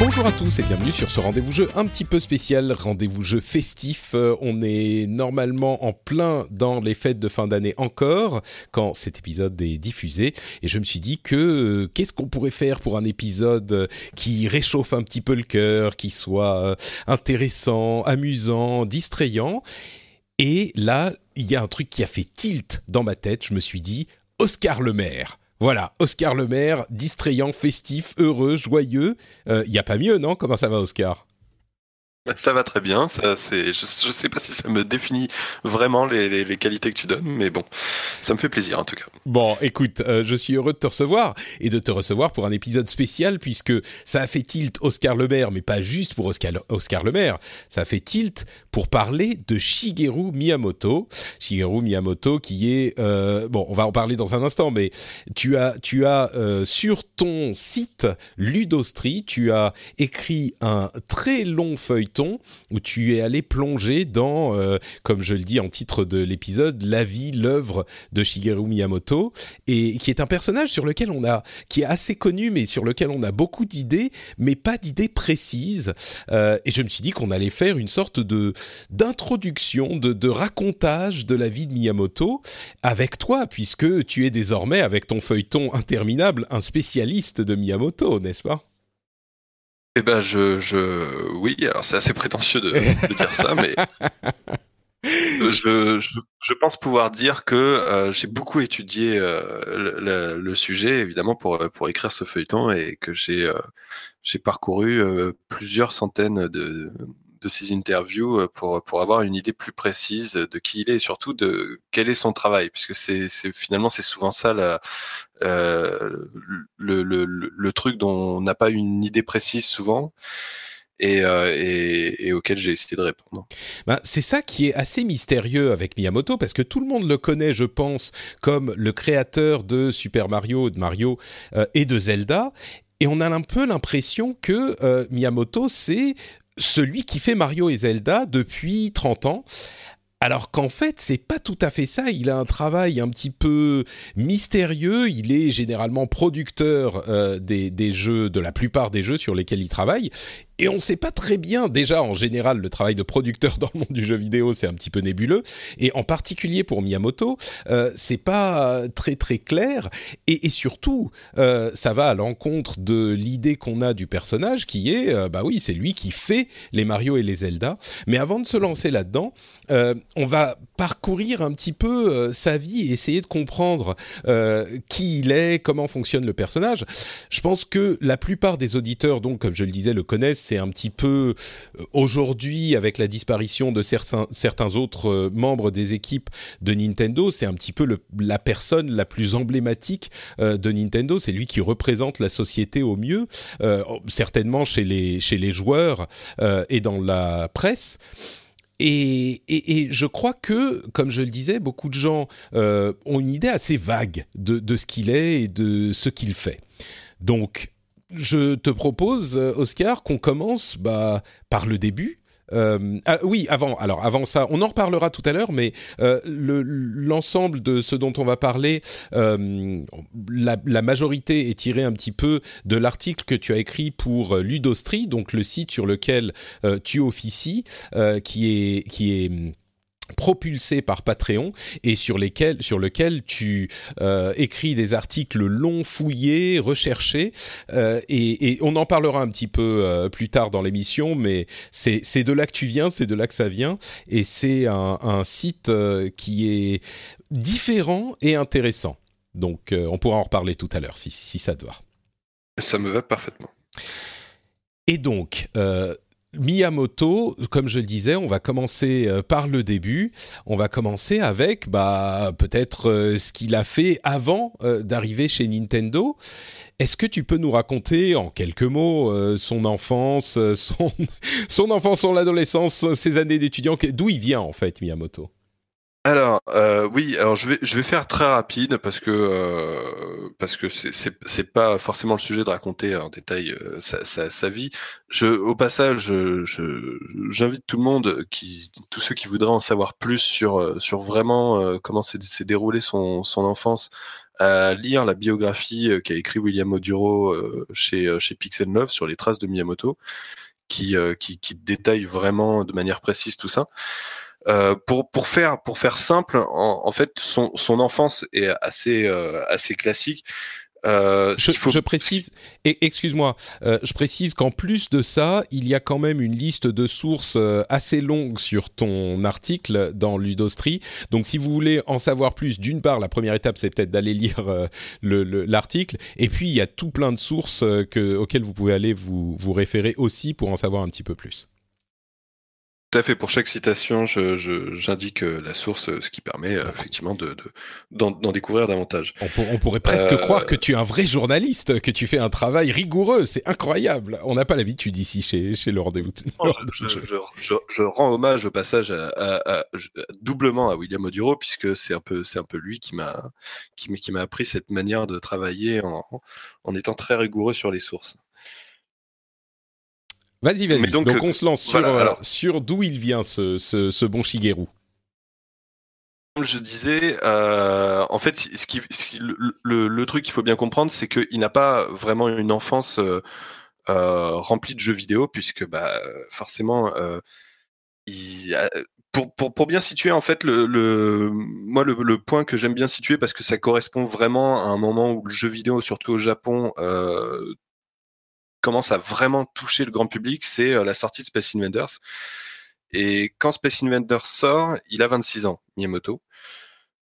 Bonjour à tous et bienvenue sur ce rendez-vous jeu un petit peu spécial, rendez-vous jeu festif. Euh, on est normalement en plein dans les fêtes de fin d'année encore quand cet épisode est diffusé et je me suis dit que euh, qu'est-ce qu'on pourrait faire pour un épisode qui réchauffe un petit peu le cœur, qui soit euh, intéressant, amusant, distrayant. Et là, il y a un truc qui a fait tilt dans ma tête, je me suis dit Oscar le maire. Voilà, Oscar Le Maire, distrayant, festif, heureux, joyeux. Il euh, n'y a pas mieux, non? Comment ça va, Oscar? ça va très bien. Ça, c'est, je, ne sais pas si ça me définit vraiment les, qualités que tu donnes, mais bon, ça me fait plaisir en tout cas. Bon, écoute, euh, je suis heureux de te recevoir et de te recevoir pour un épisode spécial puisque ça a fait tilt Oscar Le Maire, mais pas juste pour Oscar, Oscar Le Maire. Ça a fait tilt pour parler de Shigeru Miyamoto. Shigeru Miyamoto, qui est euh, bon, on va en parler dans un instant, mais tu as, tu as euh, sur ton site Ludostri, tu as écrit un très long feuilleton où tu es allé plonger dans, euh, comme je le dis en titre de l'épisode, la vie, l'œuvre de Shigeru Miyamoto, et qui est un personnage sur lequel on a, qui est assez connu, mais sur lequel on a beaucoup d'idées, mais pas d'idées précises. Euh, et je me suis dit qu'on allait faire une sorte de d'introduction, de, de racontage de la vie de Miyamoto avec toi, puisque tu es désormais, avec ton feuilleton interminable, un spécialiste de Miyamoto, n'est-ce pas? Eh ben, je, je, oui, alors c'est assez prétentieux de, dire ça, mais je, je, pense pouvoir dire que euh, j'ai beaucoup étudié euh, le, sujet, évidemment, pour, pour écrire ce feuilleton et que j'ai euh, j'ai parcouru plusieurs centaines de, de ces interviews euh, pour, pour avoir une idée plus précise de qui il est et surtout de quel est son travail, puisque c'est finalement c'est souvent ça euh, le, le, le, truc dont on n'a pas une idée précise souvent. Et, euh, et, auquel j'ai essayé de répondre. Ben, c'est ça qui est assez mystérieux avec Miyamoto, parce que tout le monde le connaît, je pense, comme le créateur de Super Mario, de Mario et de Zelda. Et on a un peu l'impression que Miyamoto, c'est celui qui fait Mario et Zelda depuis 30 ans. Alors qu'en fait, c'est pas tout à fait ça. Il a un travail un petit peu mystérieux. Il est généralement producteur euh, des, des, jeux, de la plupart des jeux sur lesquels il travaille. Et on ne sait pas très bien, déjà en général, le travail de producteur dans le monde du jeu vidéo, c'est un petit peu nébuleux. Et en particulier pour Miyamoto, euh, c'est pas très très clair. Et, et surtout, euh, ça va à l'encontre de l'idée qu'on a du personnage qui est, euh, bah oui, c'est lui qui fait les Mario et les Zelda. Mais avant de se lancer là-dedans, euh, on va parcourir un petit peu euh, sa vie et essayer de comprendre qui il est, comment fonctionne le personnage. Je pense que la plupart des auditeurs, donc comme je le disais, le connaissent c'est un petit peu euh, aujourd'hui avec la disparition de certains, autres euh, membres des équipes de Nintendo, c'est un petit peu la personne la plus emblématique euh, de Nintendo. C'est lui qui représente la société au mieux, certainement chez les chez les joueurs et dans la presse. Et, je crois que, comme je le disais, beaucoup de gens ont une idée assez vague de, de ce qu'il est et de ce qu'il fait. Donc, je te propose, euh, Oscar, qu'on commence bah, par le début. Euh, ah, oui, avant. Alors, avant ça, on en reparlera tout à l'heure, mais euh, l'ensemble de ce dont on va parler, euh, la, majorité est tirée un petit peu de l'article que tu as écrit pour Ludostri, donc le site sur lequel tu officies, qui est propulsé par Patreon et sur lesquels sur lequel tu euh, écris des articles longs, fouillés, recherchés euh, et, et, on en parlera un petit peu euh, plus tard dans l'émission, mais c'est de là que tu viens, c'est de là que ça vient et c'est un, un site qui est différent et intéressant. Donc, on pourra en reparler tout à l'heure si, si ça te va. Ça me va parfaitement. Et donc, Miyamoto, comme je le disais, on va commencer euh, par le début. On va commencer avec bah, peut-être euh, ce qu'il a fait avant euh, d'arriver chez Nintendo. Est-ce que tu peux nous raconter en quelques mots son enfance, son, son enfance, son adolescence, ses années d'étudiant, d'où il vient en fait Miyamoto? Alors euh, oui, alors je vais je vais faire très rapide parce que euh, parce que c'est pas forcément le sujet de raconter en détail euh, sa, sa, sa, vie. Je au passage, je j'invite tout le monde qui tous ceux qui voudraient en savoir plus sur sur vraiment comment s'est déroulé son son enfance à lire la biographie qu'a écrit William Oduro chez chez Pixel Love sur les traces de Miyamoto qui qui qui détaille vraiment de manière précise tout ça. Euh, pour pour faire pour faire simple, en, en fait, son, son enfance est assez euh, assez classique. Euh, je, faut... je, précise, et excuse-moi, euh, je précise qu'en plus de ça, il y a quand même une liste de sources euh, assez longue sur ton article dans Ludostri. Donc, si vous voulez en savoir plus, d'une part, la première étape, c'est peut-être d'aller lire l'article, le, et puis il y a tout plein de sources que, auxquelles vous pouvez aller vous, vous référer aussi pour en savoir un petit peu plus. Tout à fait. Pour chaque citation, j'indique euh, la source, euh, ce qui permet euh, effectivement de d'en découvrir davantage. On, pourrait presque croire que tu es un vrai journaliste, que tu fais un travail rigoureux. C'est incroyable. On n'a pas l'habitude ici chez chez le rendez-vous. Je, rends hommage au passage à, doublement à William Oduro puisque c'est un peu c'est un peu lui qui m'a qui, qui m'a appris cette manière de travailler en, en étant très rigoureux sur les sources. Vas-y, vas-y. Donc, on se lance sur, euh, sur d'où il vient ce, ce, bon Shigeru. Comme je disais, euh, en fait, ce qui, le, le, truc qu'il faut bien comprendre, c'est qu'il n'a pas vraiment une enfance euh, remplie de jeux vidéo, puisque bah, forcément, il, pour, pour, pour, bien situer en fait le, le moi le, le point que j'aime bien situer parce que ça correspond vraiment à un moment où le jeu vidéo surtout au Japon euh, commence à vraiment toucher le grand public, c'est euh, la sortie de Space Invaders. Et quand Space Invaders sort, il a 26 ans, Miyamoto.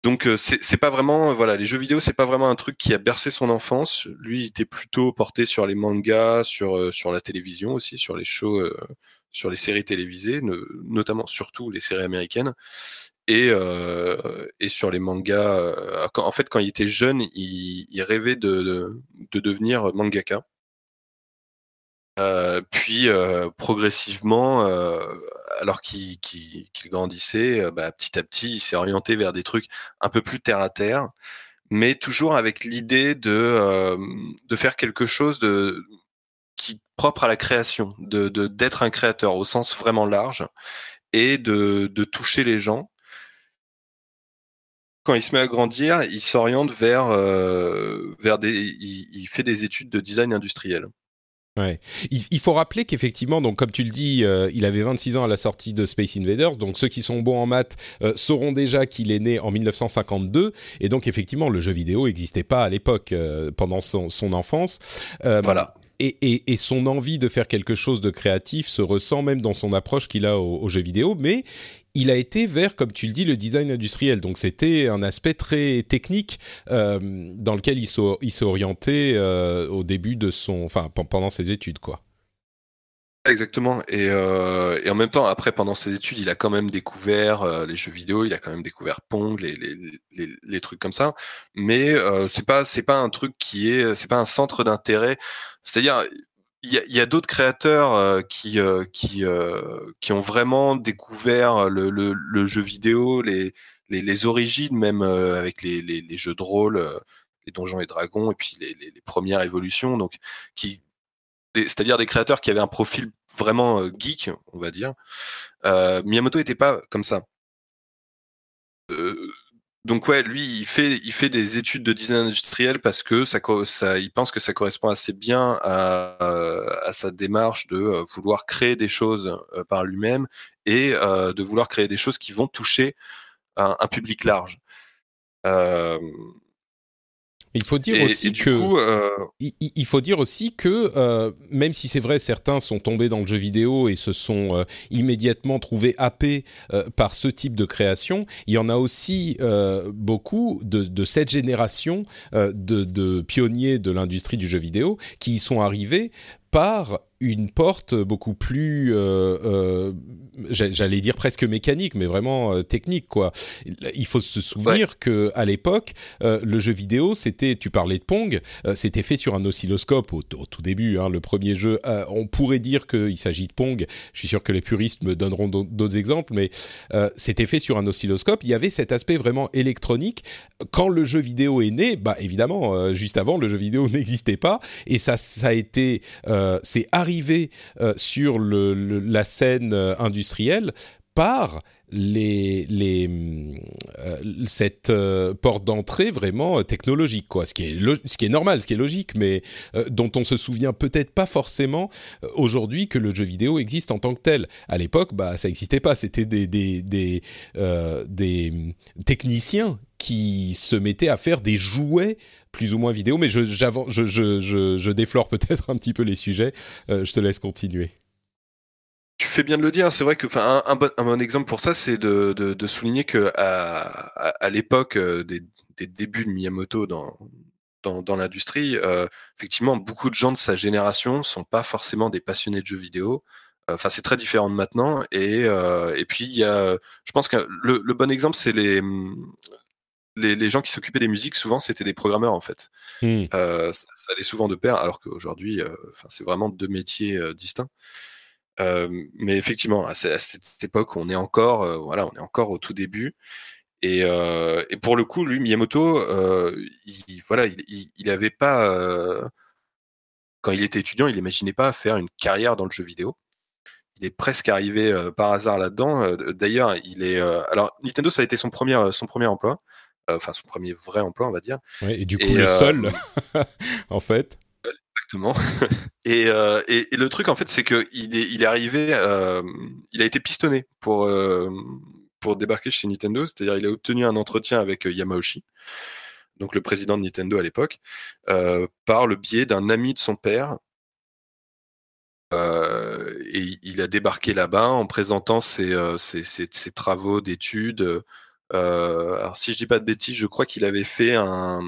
Donc euh, c'est pas vraiment voilà les jeux vidéo c'est pas vraiment un truc qui a bercé son enfance. Lui il était plutôt porté sur les mangas, sur euh, sur la télévision aussi, sur les shows, sur les séries télévisées, notamment surtout les séries américaines et et sur les mangas. en fait quand il était jeune il, rêvait de, de devenir mangaka. Euh, puis euh, progressivement, euh, alors qu'il grandissait, bah, petit à petit, il s'est orienté vers des trucs un peu plus terre à terre, mais toujours avec l'idée de, faire quelque chose de qui propre à la création, de d'être un créateur au sens vraiment large et de, de toucher les gens. Quand il se met à grandir, il s'oriente vers vers des, il fait des études de design industriel. Ouais. Il, faut rappeler qu'effectivement, donc comme tu le dis, euh, il avait 26 ans à la sortie de Space Invaders. Donc ceux qui sont bons en maths euh, sauront déjà qu'il est né en 1952. Et donc effectivement, le jeu vidéo n'existait pas à l'époque euh, pendant son, son enfance. voilà. Et, et, et, son envie de faire quelque chose de créatif se ressent même dans son approche qu'il a au, au jeu vidéo. Mais il a été vers, comme tu le dis, le design industriel. Donc c'était un aspect très technique euh, dans lequel il s'est orienté euh, au début de son, enfin pendant ses études, quoi. Exactement. Et, euh, et, en même temps, après, pendant ses études, il a quand même découvert les jeux vidéo, il a quand même découvert Pong, les, les trucs comme ça. Mais euh, c'est pas c'est pas un truc qui est c'est pas un centre d'intérêt. C'est-à-dire, il y a, a d'autres créateurs euh, qui euh, qui euh, qui ont vraiment découvert le, le, le jeu vidéo, les, les, les origines même avec les, les, les, jeux de rôle, les donjons et dragons et puis les, les, premières évolutions. Donc qui c'est-à-dire des créateurs qui avaient un profil vraiment geek, on va dire. Miyamoto était pas comme ça. Euh, donc ouais, lui, il fait, il fait des études de design industriel parce que ça, ça il pense que ça correspond assez bien à, à sa démarche de euh, vouloir créer des choses euh, par lui-même et euh, de vouloir créer des choses qui vont toucher un, public large. Euh, Il faut dire aussi que euh, il, faut dire aussi que euh, même si c'est vrai certains sont tombés dans le jeu vidéo et se sont euh, immédiatement trouvés happés par ce type de création, il y en a aussi beaucoup de, de, cette génération de, de pionniers de l'industrie du jeu vidéo qui y sont arrivés par une porte beaucoup plus, euh, euh, j'allais dire presque mécanique, mais vraiment euh, technique quoi. Il faut se souvenir que à l'époque, le jeu vidéo, c'était, tu parlais de Pong, c'était fait sur un oscilloscope au, tout début. Hein, le premier jeu, on pourrait dire qu'il s'agit de Pong. Je suis sûr que les puristes me donneront d'autres exemples, mais c'était fait sur un oscilloscope. Il y avait cet aspect vraiment électronique. Quand le jeu vidéo est né, bah évidemment, juste avant, le jeu vidéo n'existait pas, et ça, ça a été, c'est arrivé euh, sur la scène euh, industrielle par euh, cette porte d'entrée vraiment technologique, quoi. Ce qui est normal, ce qui est logique, mais dont on se souvient peut-être pas forcément aujourd'hui que le jeu vidéo existe en tant que tel. À l'époque, bah ça n'existait pas. C'était des techniciens qui se mettaient à faire des jouets plus ou moins vidéo, mais je, déflore peut-être un petit peu les sujets. Euh, je te laisse continuer. Tu fais bien de le dire. C'est vrai que, un, un, bon, exemple pour ça, c'est de, souligner que à, l'époque euh, des, débuts de Miyamoto dans, l'industrie, euh, effectivement, beaucoup de gens de sa génération sont pas forcément des passionnés de jeux vidéo. Enfin, c'est très différent de maintenant. Et, puis, y a, je pense que le, le bon exemple, c'est les, les, gens qui s'occupaient des musiques, souvent, c'était des programmeurs, en fait. Hmm. Euh, ça, allait souvent de pair, alors qu'aujourd'hui, euh, c'est vraiment deux métiers euh, distincts. mais effectivement, à, cette époque, on est encore, voilà, on est encore au tout début. Et, pour le coup, lui, Miyamoto, il, voilà, il, il, pas, quand il était étudiant, il n'imaginait pas faire une carrière dans le jeu vidéo il est presque arrivé par hasard là-dedans. D'ailleurs, il est. alors, Nintendo, ça a été son premier, son premier emploi. Euh, enfin son premier vrai emploi, on va dire. et du coup, le seul, euh, en fait. Exactement. Euh, et, et, le truc, en fait, c'est qu'il est, il est arrivé, il a été pistonné pour, pour débarquer chez Nintendo, c'est-à-dire il a obtenu un entretien avec Yamauchi, donc le président de Nintendo à l'époque, par le biais d'un ami de son père. et il a débarqué là-bas en présentant ses, ses, ses travaux d'études, alors si je dis pas de bêtises, je crois qu'il avait fait un,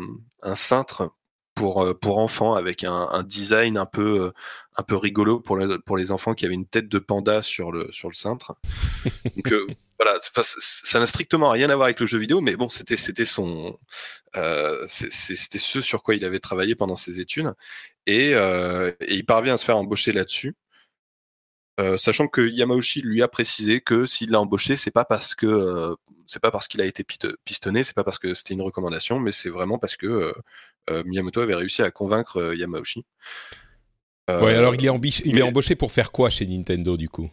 un cintre pour euh, pour enfants avec un, un, design un peu euh, un peu rigolo pour les, pour les enfants qui avaient une tête de panda sur le sur le cintre. Donc voilà, ça n'a strictement rien à voir avec le jeu vidéo, mais bon, c'était c'était son euh, c'était ce sur quoi il avait travaillé pendant ses études et, et il parvient à se faire embaucher là-dessus. Euh, sachant que Yamauchi lui a précisé que s'il l'a embauché, c'est pas parce que euh, c'est pas parce qu'il a été pistonné, c'est pas parce que c'était une recommandation, mais c'est vraiment parce que euh, Miyamoto avait réussi à convaincre Yamauchi. ouais, alors il est, il est embauché pour faire quoi chez Nintendo du coup?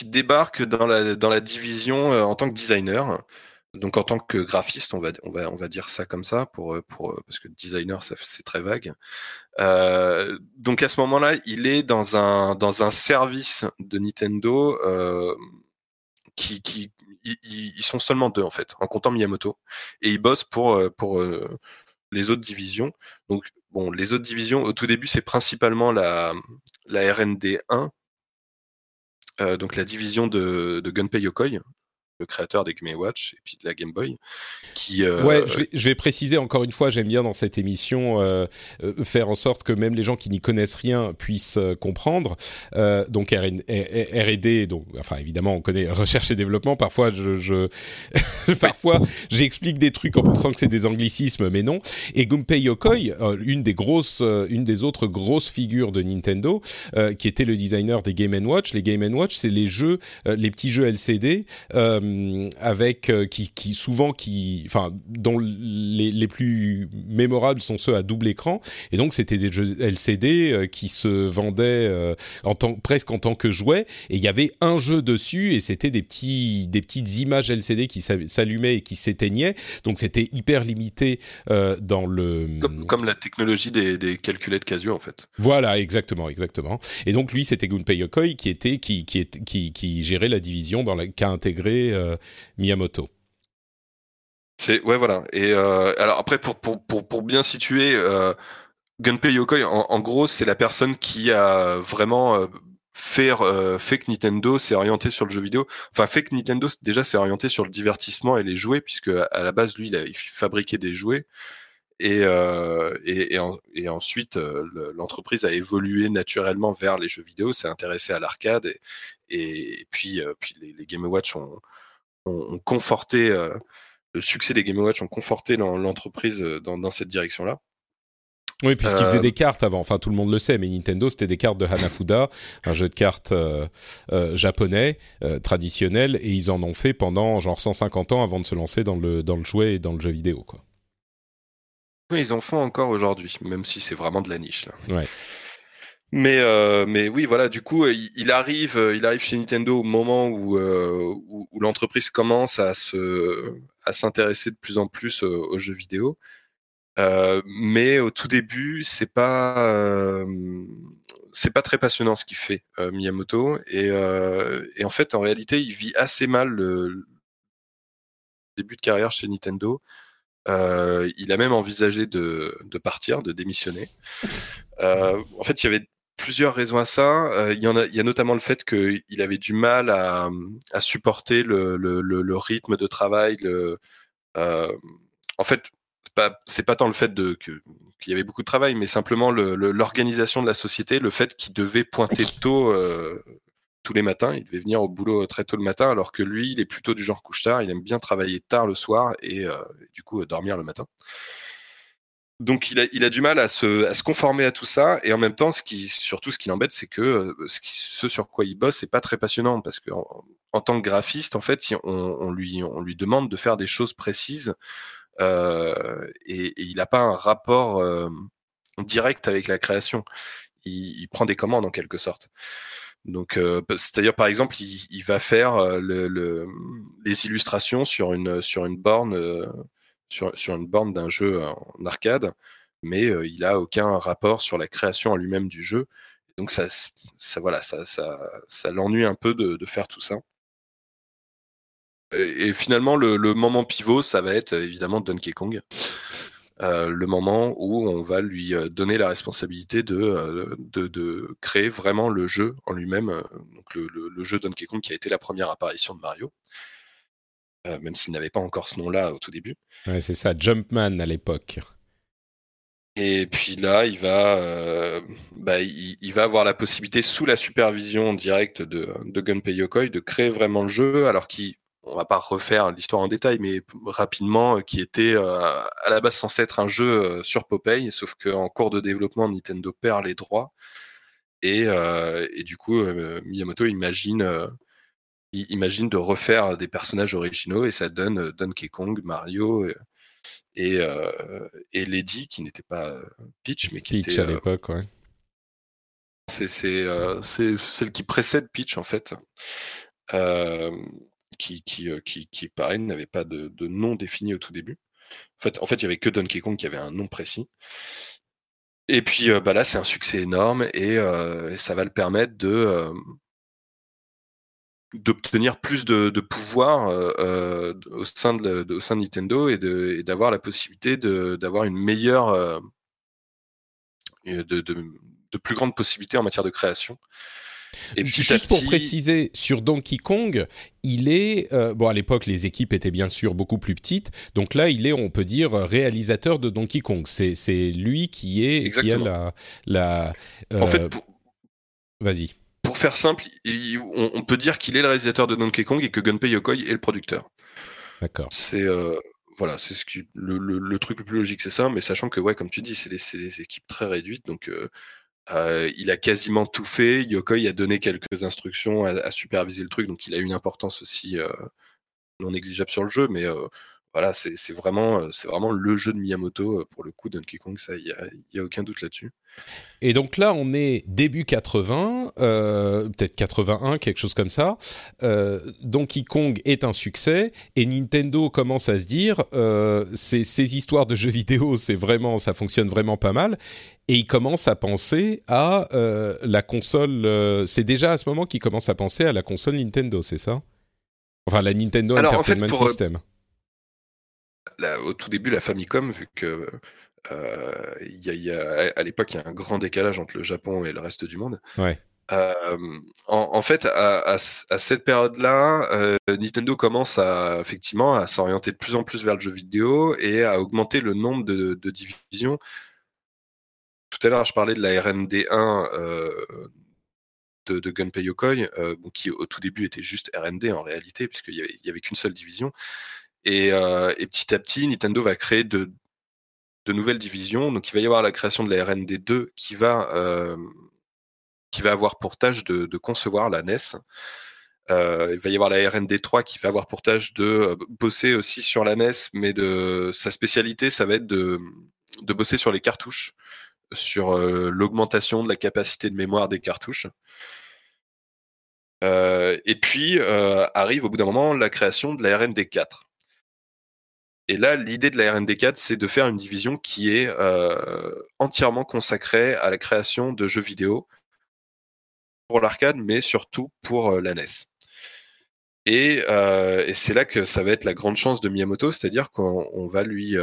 Il débarque dans la, dans la division en tant que designer. Donc en tant que graphiste, on va, on va, on va dire ça comme ça, pour, pour, parce que designer, c'est très vague. Euh, donc à ce moment-là, il est dans un, dans un service de Nintendo euh, qui, ils, sont seulement deux en fait, en comptant Miyamoto, et ils bossent pour, euh, pour les autres divisions. Donc bon, les autres divisions, au tout début, c'est principalement la, la RND 1, donc la division de, de Gunpei Yokoi, le créateur des Game Watch et puis de la Game Boy. Qui, euh, ouais, je vais, je vais, préciser encore une fois, j'aime bien dans cette émission euh, euh, faire en sorte que même les gens qui n'y connaissent rien puissent comprendre. donc R&D, donc enfin évidemment on connaît recherche et développement. Parfois je, je parfois j'explique des trucs en pensant que c'est des anglicismes, mais non. Et Gunpei Yokoi, une des grosses, une des autres grosses figures de Nintendo, qui était le designer des Game Watch. Les Game Watch, c'est les jeux, les petits jeux LCD. Euh, euh, avec euh, qui, qui, souvent qui, enfin, dont les, les, plus mémorables sont ceux à double écran. Et donc c'était des jeux LCD euh, qui se vendaient en tant, presque en tant que jouets. Et il y avait un jeu dessus et c'était des petits, des petites images LCD qui s'allumaient et qui s'éteignaient. Donc c'était hyper limité dans le. Comme, la technologie des, des, calculettes Casio en fait. Voilà, exactement, exactement. Et donc lui, c'était Gunpei Yokoi qui était qui qui, qui, qui gérait la division dans la qui a intégré euh, Miyamoto. C'est ouais voilà. Et alors après pour pour pour, pour bien situer, Gunpei Yokoi en, gros c'est la personne qui a vraiment faire euh, fait que Nintendo s'est orienté sur le jeu vidéo. Enfin, fait que Nintendo déjà s'est orienté sur le divertissement et les jouets, puisque à la base, lui, il, fabriquait des jouets. Et, euh, et, et, ensuite, euh, l'entreprise a évolué naturellement vers les jeux vidéo, s'est intéressé à l'arcade, et, puis, puis les, Game Watch ont, ont, conforté, le succès des Game Watch ont conforté l'entreprise dans, dans cette direction-là. Oui, puisqu'ils faisaient euh, des cartes avant. Enfin, tout le monde le sait, mais Nintendo, c'était des cartes de Hanafuda, un jeu de cartes euh, euh, japonais traditionnel, et ils en ont fait pendant genre 150 ans avant de se lancer dans le dans le jouet et dans le jeu vidéo, quoi. Oui, ils en font encore aujourd'hui, même si c'est vraiment de la niche. Là. Ouais. Mais mais oui, voilà. Du coup, il, arrive, il arrive chez Nintendo au moment où où, où l'entreprise commence à se à s'intéresser de plus en plus aux jeux vidéo. Euh, mais au tout début, c'est pas euh, c'est pas très passionnant ce qu'il fait euh, Miyamoto et, et, en fait en réalité il vit assez mal le début de carrière chez Nintendo. il a même envisagé de, de partir, de démissionner. en fait, il y avait plusieurs raisons à ça. il, y en a, il y a notamment le fait qu'il avait du mal à, supporter le, rythme de travail. Le, en fait, c'est pas tant le fait qu'il y avait beaucoup de travail, mais simplement l'organisation de la société, le fait qu'il devait pointer tôt euh, tous les matins, il devait venir au boulot très tôt le matin, alors que lui, il est plutôt du genre couche-tard, il aime bien travailler tard le soir et euh, du coup dormir le matin. Donc il a, il a du mal à se, à se, conformer à tout ça et en même temps, ce qui, surtout ce qui l'embête, c'est que euh, ce, sur quoi il bosse, c'est pas très passionnant parce que en, tant que graphiste, en fait, on, on, lui, on lui demande de faire des choses précises euh, et, il n'a pas un rapport euh, direct avec la création. Il, prend des commandes en quelque sorte. Donc, euh, c'est-à-dire par exemple, il, va faire le, les illustrations sur une sur une borne sur, une borne d'un jeu en arcade, mais il a aucun rapport sur la création en lui-même du jeu. Donc ça, ça voilà, ça, ça, l'ennuie un peu de, faire tout ça. Et, finalement, le, moment pivot, ça va être évidemment Donkey Kong. Euh, le moment où on va lui euh, donner la responsabilité de, euh, créer vraiment le jeu en lui-même, le, jeu Donkey Kong qui a été la première apparition de Mario, même s'il n'avait pas encore ce nom-là au tout début. Ouais, c'est ça, Jumpman à l'époque. Et puis là, il va, bah, il, va avoir la possibilité, sous la supervision directe de, de Gunpei Yokoi, de créer vraiment le jeu, alors qu'il on va pas refaire l'histoire en détail, mais rapidement, euh, qui était euh, à la base censé être un jeu euh, sur Popeye, sauf qu'en cours de développement, Nintendo perd les droits. Et, du coup, Miyamoto imagine, imagine de refaire des personnages originaux et ça donne Donkey Kong, Mario et, et Lady, qui n'était pas Peach, mais qui Peach était. à l'époque, ouais. C'est celle qui précède Peach, en fait qui, qui, euh, qui, qui pareil, n'avait pas de, nom défini au tout début. En fait, en fait, il y avait que Donkey Kong qui avait un nom précis. Et puis euh, bah là, c'est un succès énorme et, euh, ça va le permettre de d'obtenir plus de, pouvoir au, sein de, au sein de Nintendo et d'avoir la possibilité d'avoir une meilleure de, de, plus grandes possibilités en matière de création. Et Juste pour préciser, sur Donkey Kong, il est euh, bon à l'époque les équipes étaient bien sûr beaucoup plus petites, donc là il est on peut dire réalisateur de Donkey Kong. C'est lui qui est qui a la la. En fait, euh, vas-y. Pour faire simple, on, peut dire qu'il est le réalisateur de Donkey Kong et que Gunpei Yokoi est le producteur. D'accord. C'est euh, voilà, c'est ce qui le, le, truc le plus logique, c'est ça. Mais sachant que ouais, comme tu dis, c'est des, des, équipes très réduites, donc euh, il a quasiment tout fait. Yokoi a donné quelques instructions à, superviser le truc, donc il a une importance aussi euh, non négligeable sur le jeu. Mais euh, voilà, c'est vraiment, c'est vraiment le jeu de Miyamoto pour le coup. Donkey Kong, ça, il y a, aucun doute là-dessus. Et donc là, on est début 80, peut-être 81, quelque chose comme ça. Donkey Kong est un succès et Nintendo commence à se dire, ces, ces histoires de jeux vidéo, c'est vraiment, ça fonctionne vraiment pas mal et il commence à penser à euh, la console. Euh, c'est déjà à ce moment qu'il commence à penser à la console Nintendo, c'est ça? Enfin, la Nintendo Entertainment euh, System. Au tout début, la Famicom, vu que y a, à l'époque, il y a un grand décalage entre le Japon et le reste du monde. Ouais. en, fait, à, cette période-là, Nintendo commence à effectivement à s'orienter de plus en plus vers le jeu vidéo et à augmenter le nombre de, divisions. Tout à l'heure, je parlais de la RND1 de, Gunpei Yokoi, qui au tout début était juste RND en réalité, puisqu'il n'y avait, avait qu'une seule division. Et, petit à petit, Nintendo va créer de, nouvelles divisions. Donc il va y avoir la création de la RND2 qui va, qui va avoir pour tâche de, concevoir la NES. il va y avoir la RND3 qui va avoir pour tâche de bosser aussi sur la NES, mais de sa spécialité, ça va être de, de bosser sur les cartouches, sur l'augmentation de la capacité de mémoire des cartouches. et puis arrive au bout d'un moment la création de la RND4. Et là, l'idée de la RND4, c'est de faire une division qui est euh, entièrement consacrée à la création de jeux vidéo pour l'arcade, mais surtout pour euh, la NES. Euh, et, c'est là que ça va être la grande chance de Miyamoto, c'est-à-dire qu'on va lui,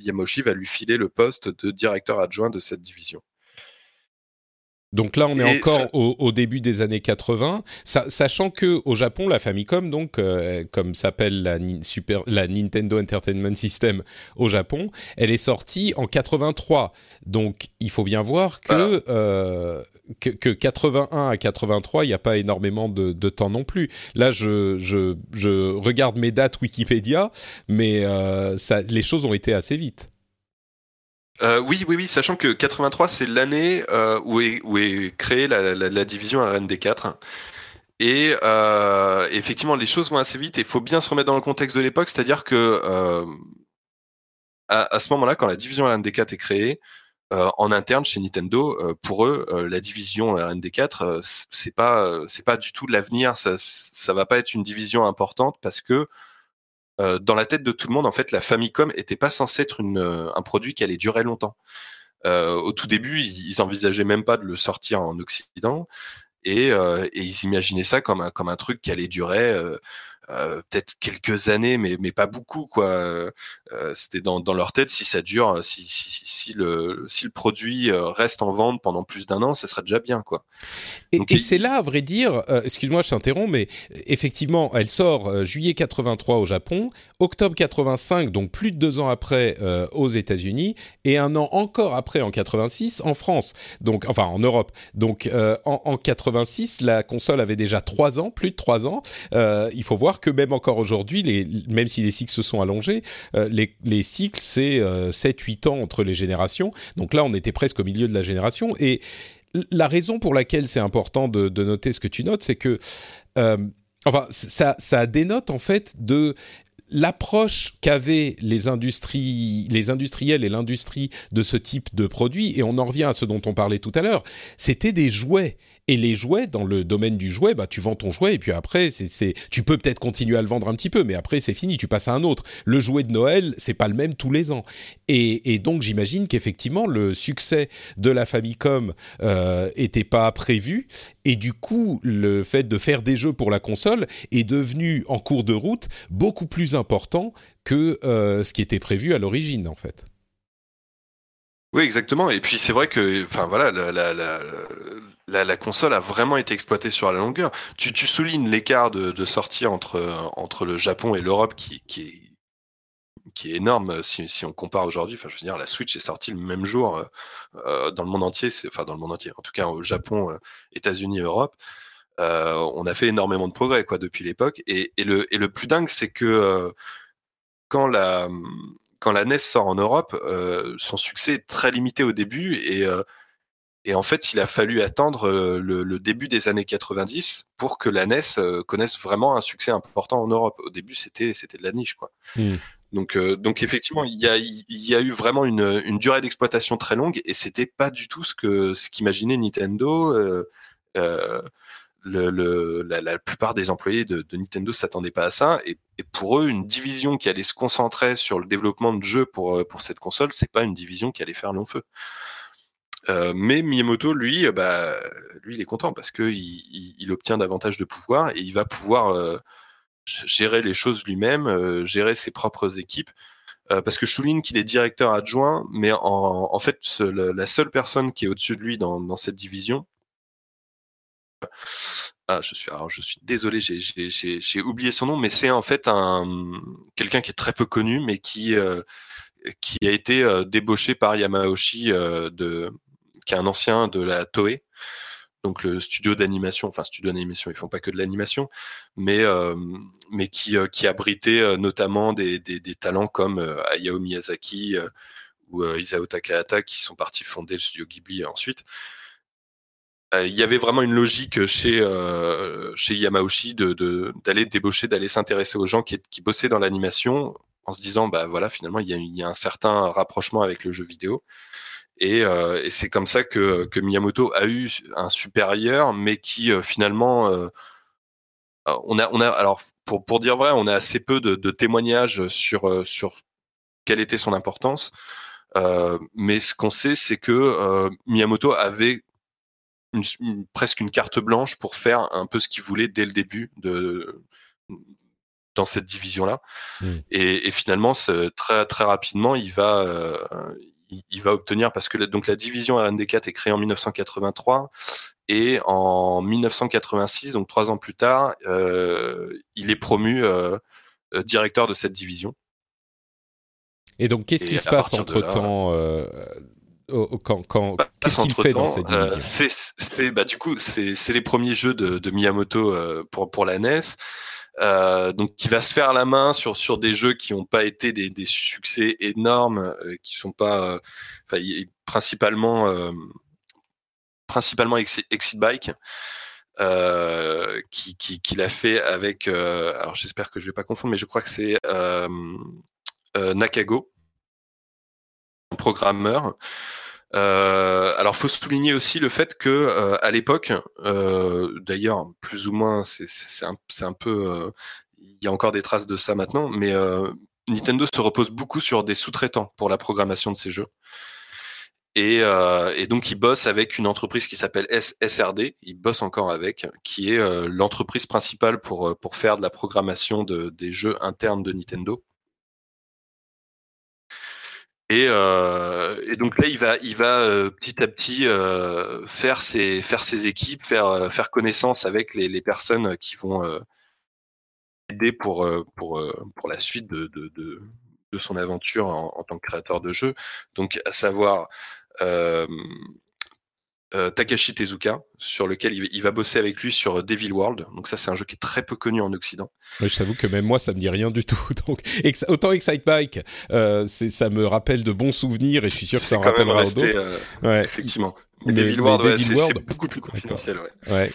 Yamoshi va lui filer le poste de directeur adjoint de cette division. Donc là, on est encore au, début des années 80, sachant que au Japon, la Famicom, donc euh, comme s'appelle la, la Nintendo Entertainment System au Japon, elle est sortie en 83. Donc il faut bien voir que euh, que, 81 à 83, il n'y a pas énormément de, temps non plus. Là, je, je, regarde mes dates Wikipédia, mais euh, ça, les choses ont été assez vite. Euh, oui, oui, oui, sachant que 83, c'est l'année euh, où, est, créée la, division RND4. Et euh, effectivement, les choses vont assez vite et il faut bien se remettre dans le contexte de l'époque, c'est-à-dire que à, ce moment-là, quand la division RND4 est créée, en interne chez Nintendo, pour eux, la division RND4, c'est pas, c'est pas du tout l'avenir. Ça, ça va pas être une division importante parce que euh, dans la tête de tout le monde, en fait, la Famicom était pas censée être euh, un produit qui allait durer longtemps. Euh, au tout début, ils, ils, envisageaient même pas de le sortir en Occident et, ils imaginaient ça comme un, comme un truc qui allait durer peut-être quelques années, mais, mais pas beaucoup. quoi. Euh, c'était dans, dans, leur tête, si ça dure, si, si, si, le, si le produit euh, reste en vente pendant plus d'un an, ce serait déjà bien. quoi. Et, et c'est là, à vrai dire, excuse-moi, je t'interromps, mais effectivement, elle sort juillet 83 au Japon, octobre 85, donc plus de deux ans après aux États-Unis, et un an encore après, en 86, en France. Donc, enfin, en Europe. Donc, en, en 86, la console avait déjà trois ans, plus de trois ans. il faut voir que même encore aujourd'hui, même si les cycles se sont allongés, euh, les, cycles, c'est 7-8 euh, ans entre les générations. Donc là, on était presque au milieu de la génération. Et la raison pour laquelle c'est important de, noter ce que tu notes, c'est que... Euh, enfin, ça, ça dénote en fait de l'approche qu'avaient les industries, les industriels et l'industrie de ce type de produit, et on en revient à ce dont on parlait tout à l'heure, c'était des jouets. Et les jouets, dans le domaine du jouet, bah, tu vends ton jouet et puis après, c'est, tu peux peut-être continuer à le vendre un petit peu, mais après, c'est fini, tu passes à un autre. Le jouet de Noël, c'est pas le même tous les ans. Et, donc, j'imagine qu'effectivement, le succès de la Famicom euh, était pas prévu. Et du coup, le fait de faire des jeux pour la console est devenu, en cours de route, beaucoup plus important que euh, ce qui était prévu à l'origine, en fait. Oui, exactement. Et puis c'est vrai que, enfin voilà, la, la, console a vraiment été exploitée sur la longueur. Tu, soulignes l'écart de, sortie entre, entre le Japon et l'Europe qui, est, énorme si, si on compare aujourd'hui. Enfin, je veux dire, la Switch est sortie le même jour euh, dans le monde entier. Enfin, dans le monde entier. En tout cas, au Japon, euh, États-Unis, Europe. Euh, on a fait énormément de progrès depuis l'époque. Et, le, et le plus dingue, c'est que euh, quand la quand la NES sort en Europe, son succès est très limité au début et et en fait, il a fallu attendre euh, le, début des années 90 pour que la NES euh, connaisse vraiment un succès important en Europe. Au début, c'était c'était de la niche, quoi. Hmm. Donc, euh, donc effectivement, il y a, il y a eu vraiment une, une durée d'exploitation très longue et c'était pas du tout ce que ce qu'imaginait Nintendo. Euh, le, le, la, la, plupart des employés de, de Nintendo s'attendaient pas à ça et, et, pour eux, une division qui allait se concentrer sur le développement de jeux pour pour cette console, c'est pas une division qui allait faire long feu. Euh, mais Miyamoto, lui, euh, bah, lui, il est content parce que il, obtient davantage de pouvoir et il va pouvoir euh, gérer les choses lui-même, gérer ses propres équipes. parce que je souligne qu'il est directeur adjoint, mais en, en fait, la seule personne qui est au-dessus de lui dans, dans cette division, ah, je suis, alors je suis désolé, j'ai oublié son nom, mais c'est en fait un quelqu'un qui est très peu connu, mais qui qui a été débauché par Yamauchi de qui est un ancien de la Toei, donc le studio d'animation, enfin studio d'animation, ils font pas que de l'animation, mais euh, euh, qui abritait euh, notamment des, talents comme Hayao Miyazaki ou Isao Takahata qui sont partis fonder le studio Ghibli ensuite. Il y avait vraiment une logique chez chez Yamauchi d'aller débaucher, d'aller s'intéresser aux gens qui, bossaient dans l'animation en se disant bah voilà finalement il y a un certain rapprochement avec le jeu vidéo et, euh, et c'est comme ça que, que, Miyamoto a eu un supérieur, mais qui euh, finalement, euh, on a, on a, alors pour pour dire vrai, on a assez peu de, de témoignages sur sur quelle était son importance. mais ce qu'on sait, c'est que Miyamoto avait une, presque une carte blanche pour faire un peu ce qu'il voulait dès le début de dans cette division-là. Mmh. Et, et, finalement, très très rapidement, il va il, va obtenir parce que donc la division RND4 est créée en 1983 et en 1986, donc trois ans plus tard, euh, il est promu euh, euh, directeur de cette division. Et donc, qu'est-ce qui se passe entre temps quand, quand qu'est-ce qu'il fait dans cette division? C'est bah du coup c'est les premiers jeux de, de Miyamoto pour pour la NES. Euh, donc qui va se faire la main sur sur des jeux qui n'ont pas été des, des, succès énormes, euh, qui sont pas, euh, enfin principalement principalement Exit Bike. qui, qui, qui l'a fait avec, alors j'espère que je vais pas confondre, mais je crois que c'est Nakago, programmeur, euh, alors, faut souligner aussi le fait que euh, à l'époque, euh, d'ailleurs, plus ou moins, c'est un, peu, euh, il y a encore des traces de ça maintenant, mais Nintendo se repose beaucoup sur des sous-traitants pour la programmation de ces jeux. Et, donc, il bosse avec une entreprise qui s'appelle SRD. Il bosse encore avec, qui est l'entreprise principale pour faire de la programmation de, des jeux internes de Nintendo. Et, euh, et, donc là, il va, il va euh, petit à petit euh, faire ses, faire ses équipes, faire, euh, faire connaissance avec les, les personnes qui vont euh, aider pour, euh, pour, pour la suite de, de, de, de son aventure en, en, tant que créateur de jeu. Donc, à savoir euh, Takashi Tezuka, sur lequel il, va bosser avec lui sur Devil World. Donc ça, c'est un jeu qui est très peu connu en Occident. Oui, je t'avoue que même moi, ça me dit rien du tout. Donc autant Excite Bike, euh, ça me rappelle de bons souvenirs et je suis sûr que ça en rappellera d'autres. Euh, ouais. Effectivement. Mais, Devil World, c'est beaucoup plus confidentiel. Ouais.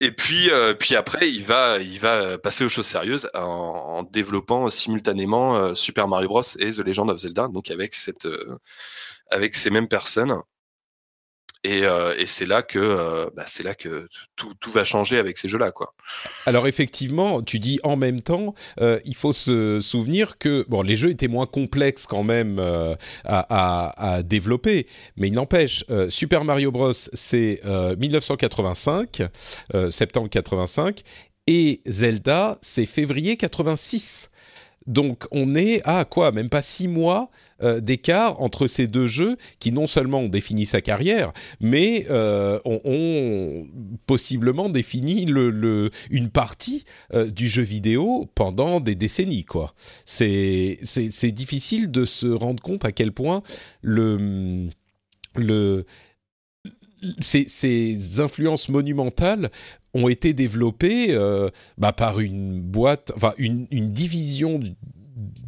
Et puis, euh, puis après, il va, il va passer aux choses sérieuses en, en développant simultanément Super Mario Bros et The Legend of Zelda, donc avec cette, avec ces mêmes personnes. Et, euh, et c'est là que euh, bah, c'est là que tout, tout, va changer avec ces jeux-là, quoi. Alors effectivement, tu dis en même temps, euh, il faut se souvenir que bon, les jeux étaient moins complexes quand même à, à, à, développer, mais il n'empêche, Super Mario Bros, c'est 1985, septembre 85, et Zelda, c'est février 86. Donc on est à quoi? Même pas six mois euh, d'écart entre ces deux jeux qui non seulement ont défini sa carrière, mais euh, ont, possiblement défini une partie euh, du jeu vidéo pendant des décennies. quoi. C'est difficile de se rendre compte à quel point le ces, ces, influences monumentales ont été développées euh, bah, par une boîte, enfin une, division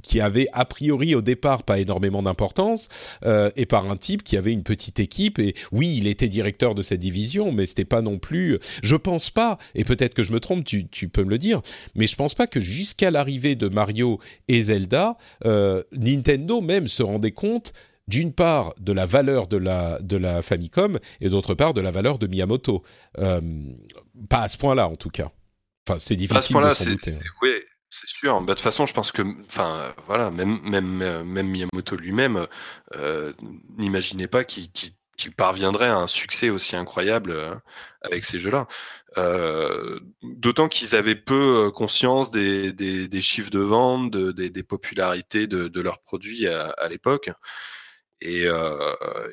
qui avait a priori au départ pas énormément d'importance euh, et par un type qui avait une petite équipe. Et oui il était directeur de cette division mais c'était pas non plus je pense pas et peut-être que je me trompe tu, tu peux me le dire mais je pense pas que jusqu'à l'arrivée de Mario et Zelda euh, Nintendo même se rendait compte d'une part de la valeur de la, de la Famicom et d'autre part de la valeur de Miyamoto. Euh, pas à ce point-là en tout cas. Enfin, c'est difficile de s'en douter. Hein. Oui, c'est sûr. Bah, de toute façon, je pense que, enfin, voilà, même même même Miyamoto lui-même euh, n'imaginait pas qu'il parviendrait à un succès aussi incroyable avec ces jeux-là. D'autant qu'ils avaient peu conscience des, des, chiffres de vente, des, des, popularités de, de, leurs produits à, à l'époque. Et,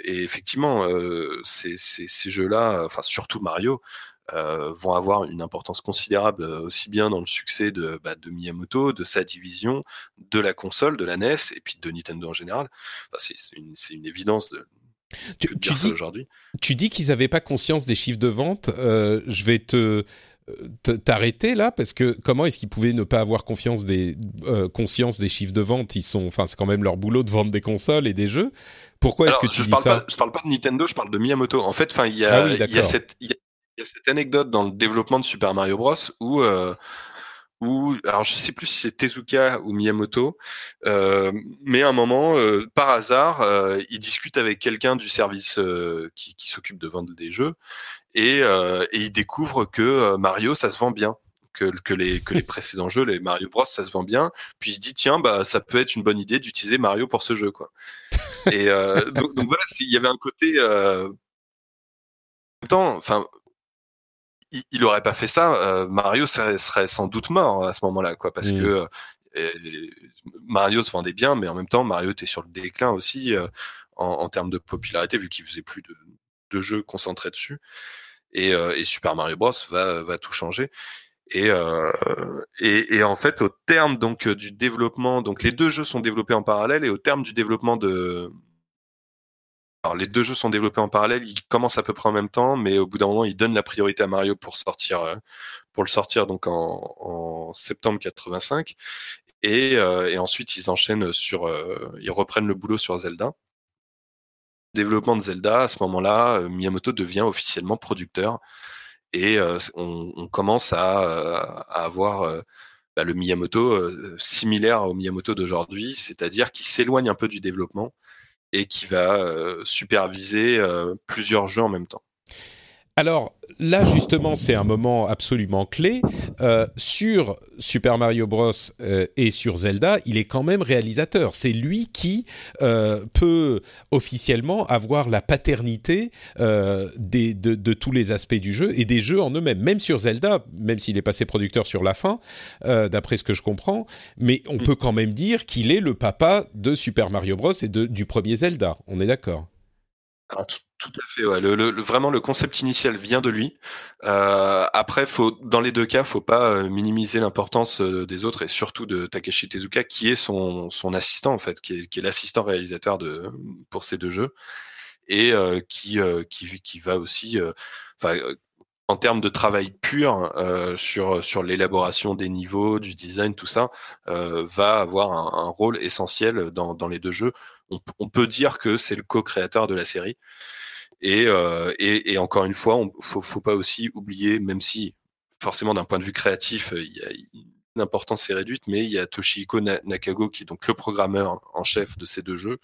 et, effectivement, ces, ces, ces jeux-là, enfin surtout Mario, euh, vont avoir une importance considérable aussi bien dans le succès de, bah, de, Miyamoto, de sa division, de la console, de la NES et puis de Nintendo en général. c'est une, une, évidence de, tu, tu dis, aujourd'hui. Tu dis qu'ils n'avaient pas conscience des chiffres de vente. Euh, je vais te t'arrêter là parce que comment est-ce qu'ils pouvaient ne pas avoir confiance des, euh, conscience des chiffres de vente? Ils sont, enfin, c'est quand même leur boulot de vendre des consoles et des jeux. Pourquoi est-ce que tu dis ça? pas, Je parle pas de Nintendo, je parle de Miyamoto. En fait, enfin, il y a, ah il y a cette, il y a il y a cette anecdote dans le développement de Super Mario Bros. où, euh, où alors je sais plus si c'est Tezuka ou Miyamoto, euh, mais à un moment, euh, par hasard, euh, il discute avec quelqu'un du service qui, qui s'occupe de vendre des jeux et, et il découvre que Mario, ça se vend bien. Que, que, les, que les précédents jeux, les Mario Bros, ça se vend bien. Puis il se dit, tiens, bah, ça peut être une bonne idée d'utiliser Mario pour ce jeu. Quoi. Et donc, donc, voilà, il y avait un côté. Euh, temps, enfin, il, il aurait pas fait ça, euh, Mario serait, serait, sans doute mort à ce moment-là, quoi, parce mmh. que euh, Mario se vendait bien, mais en même temps, Mario était sur le déclin aussi euh, en, en, termes de popularité, vu qu'il faisait plus de, de, jeux concentrés dessus. Et, et, Super Mario Bros va, va tout changer. Et, et, et, en fait, au terme donc du développement, donc les deux jeux sont développés en parallèle, et au terme du développement de les deux jeux sont développés en parallèle, ils commencent à peu près en même temps, mais au bout d'un moment, ils donnent la priorité à Mario pour sortir, euh, pour le sortir donc en, septembre 85, et, euh, et, ensuite ils enchaînent sur, euh, ils reprennent le boulot sur Zelda. Développement de Zelda, à ce moment-là, Miyamoto devient officiellement producteur et on, on, commence à, à avoir bah, le Miyamoto similaire au Miyamoto d'aujourd'hui, c'est-à-dire qui s'éloigne un peu du développement et qui va euh, superviser euh, plusieurs jeux en même temps. Alors là justement c'est un moment absolument clé. Euh, sur Super Mario Bros euh, et sur Zelda il est quand même réalisateur. C'est lui qui euh, peut officiellement avoir la paternité des, de, de, tous les aspects du jeu et des jeux en eux-mêmes. Même sur Zelda même s'il est passé producteur sur la fin d'après ce que je comprends. Mais on mm. peut quand même dire qu'il est le papa de Super Mario Bros et de, du premier Zelda. On est d'accord tout à fait, ouais. Le, vraiment le concept initial vient de lui. Euh, après, dans les deux cas, faut pas euh, minimiser l'importance euh, des autres et surtout de Takeshi Tezuka, qui est son, assistant en fait, qui est, l'assistant réalisateur pour ces deux jeux et qui, va aussi, en termes de travail pur sur l'élaboration des niveaux, du design, tout ça, va avoir un, rôle essentiel dans les deux jeux. On, peut dire que c'est le co-créateur de la série. Et, euh, encore une fois, on faut, faut pas aussi oublier, même si forcément d'un point de vue créatif, il l'importance est réduite, mais il y a Toshihiko Nakago qui est donc le programmeur en chef de ces deux jeux,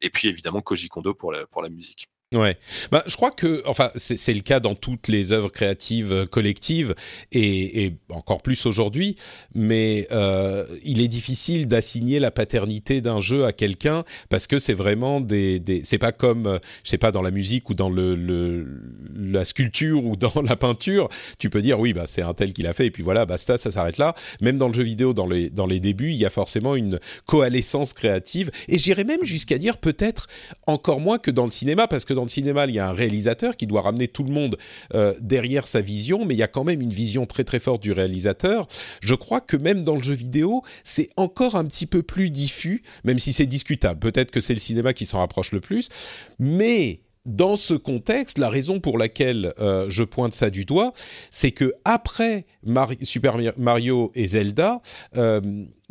et puis évidemment Koji Kondo pour la musique. Ouais, bah, je crois que, enfin, c'est le cas dans toutes les œuvres créatives euh, collectives et, encore plus aujourd'hui. Mais euh, il est difficile d'assigner la paternité d'un jeu à quelqu'un parce que c'est vraiment des, des c'est pas comme, euh, je sais pas, dans la musique ou dans le, la sculpture ou dans la peinture. Tu peux dire oui, bah c'est un tel qui l'a fait et puis voilà, basta, ça s'arrête là. Même dans le jeu vidéo, dans les dans les débuts, il y a forcément une coalescence créative et j'irais même jusqu'à dire peut-être encore moins que dans le cinéma parce que dans le cinéma, il y a un réalisateur qui doit ramener tout le monde euh, derrière sa vision, mais il y a quand même une vision très très forte du réalisateur. Je crois que même dans le jeu vidéo, c'est encore un petit peu plus diffus, même si c'est discutable. Peut-être que c'est le cinéma qui s'en rapproche le plus, mais dans ce contexte, la raison pour laquelle euh, je pointe ça du doigt, c'est que après Super Mario et Zelda, euh,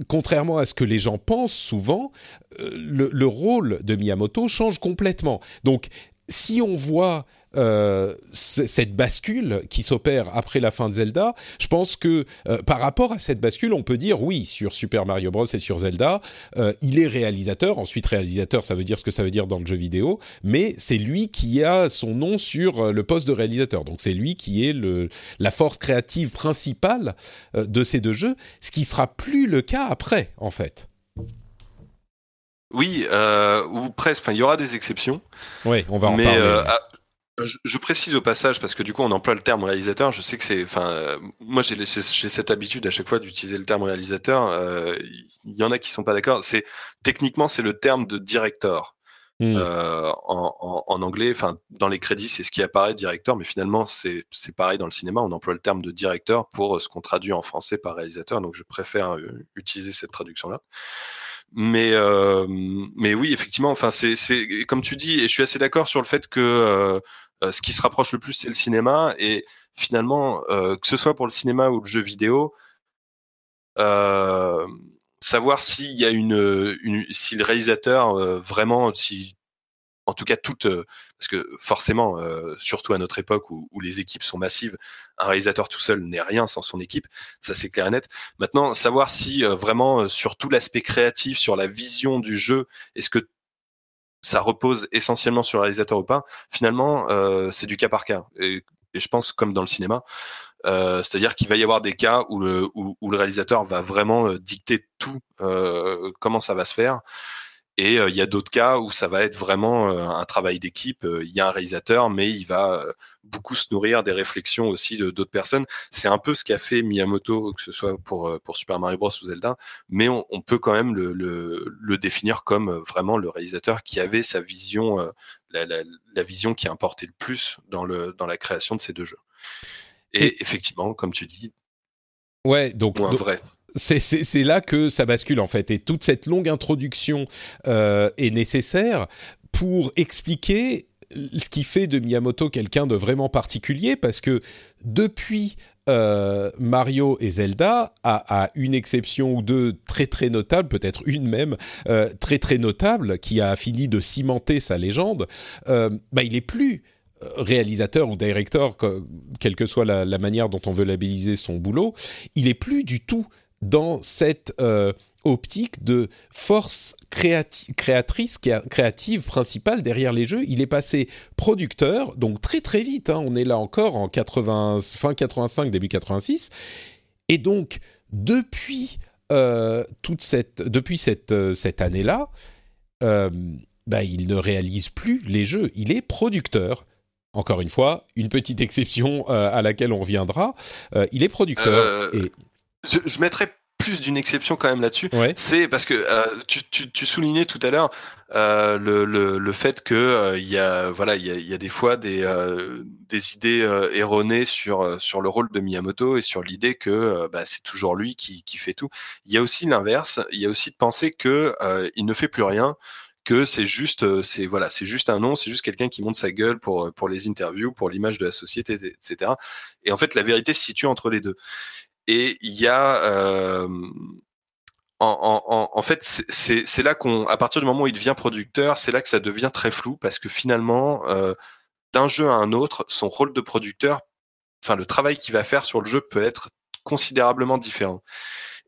contrairement à ce que les gens pensent souvent, le, le, rôle de Miyamoto change complètement. Donc si on voit euh, cette bascule qui s'opère après la fin de Zelda, je pense que euh, par rapport à cette bascule, on peut dire oui sur Super Mario Bros et sur Zelda, euh, il est réalisateur. Ensuite, réalisateur, ça veut dire ce que ça veut dire dans le jeu vidéo, mais c'est lui qui a son nom sur euh, le poste de réalisateur. Donc c'est lui qui est le, la force créative principale euh, de ces deux jeux, ce qui sera plus le cas après, en fait. Oui, euh, ou presque. Enfin, il y aura des exceptions. Oui, on va en mais, parler. euh, ah, je, je précise au passage parce que du coup on emploie le terme réalisateur. Je sais que c'est, enfin, euh, moi j'ai cette habitude à chaque fois d'utiliser le terme réalisateur. euh, Il y en a qui sont pas d'accord. C'est techniquement c'est le terme de director Hmm. euh, en, en, en anglais. Enfin, dans les crédits c'est ce qui apparaît directeur, mais finalement c'est c'est pareil dans le cinéma. On emploie le terme de directeur pour ce qu'on traduit en français par réalisateur. Donc je préfère euh, utiliser cette traduction là. Mais euh, mais oui, effectivement, enfin c'est c'est comme tu dis, et je suis assez d'accord sur le fait que euh, euh, ce qui se rapproche le plus, c'est le cinéma. Et finalement, que ce soit pour le cinéma ou le jeu vidéo, savoir s'il y a une, une si le réalisateur vraiment, si en tout cas toute, parce que forcément, surtout à notre époque où les équipes sont massives, un réalisateur tout seul n'est rien sans son équipe, ça c'est clair et net. Maintenant, savoir si euh, vraiment euh, sur tout l'aspect créatif, sur la vision du jeu, est-ce que ça repose essentiellement sur le réalisateur ou pas Finalement, euh, c'est du cas par cas. Et, je pense comme dans le cinéma, c'est-à-dire qu'il va y avoir des cas où le, réalisateur va vraiment dicter tout, comment ça va se faire. Et euh, il y a d'autres cas où ça va être vraiment euh, un travail d'équipe. Euh, Il y a un réalisateur, mais il va euh, beaucoup se nourrir des réflexions aussi de d'autres personnes. C'est un peu ce qu'a fait Miyamoto, que ce soit pour, pour Super Mario Bros ou Zelda, mais on, on peut quand même le, le, le définir comme vraiment le réalisateur qui avait sa vision, euh, la, la, la vision qui importait le plus dans, le, dans la création de ces deux jeux. Et, effectivement, comme tu dis, Ouais, donc, vrai. C'est- là que ça bascule en fait. Et toute cette longue introduction euh, est nécessaire pour expliquer ce qui fait de Miyamoto quelqu'un de vraiment particulier, parce que depuis euh, Mario et Zelda, à, une exception ou deux très très notables, peut-être une même euh, très très notable, qui a fini de cimenter sa légende, bah, il est plus réalisateur ou directeur, que- quelle que soit la, la manière dont on veut labelliser son boulot, il est plus du tout dans cette euh, optique de force créati- créatrice, créa- créative principale derrière les jeux. Il est passé producteur, donc très très vite. hein, on est là encore en 80, fin 85, début 86. Et donc, depuis, euh, toute cette, depuis cette, euh, cette année-là, euh, bah, il ne réalise plus les jeux. Il est producteur. Encore une fois, une petite exception euh, à laquelle on reviendra. Il est producteur. Et... Je, je mettrais plus d'une exception quand même là-dessus. Ouais. C'est parce que euh, tu, tu, tu soulignais tout à l'heure euh, le, le, le fait que euh, il y a voilà il y a, il y a des fois des, euh, des idées euh, erronées sur euh, sur le rôle de Miyamoto et sur l'idée que euh, bah, c'est toujours lui qui, qui fait tout. Il y a aussi l'inverse. Il y a aussi de penser que euh, il ne fait plus rien que c'est juste euh, c'est voilà c'est juste un nom c'est juste quelqu'un qui monte sa gueule pour pour les interviews pour l'image de la société etc et en fait la vérité se situe entre les deux et il y a euh, en, fait, c'est là qu'on, à partir du moment où il devient producteur, c'est là que ça devient très flou parce que finalement, euh, d'un jeu à un autre, son rôle de producteur, enfin le travail qu'il va faire sur le jeu peut être considérablement différent.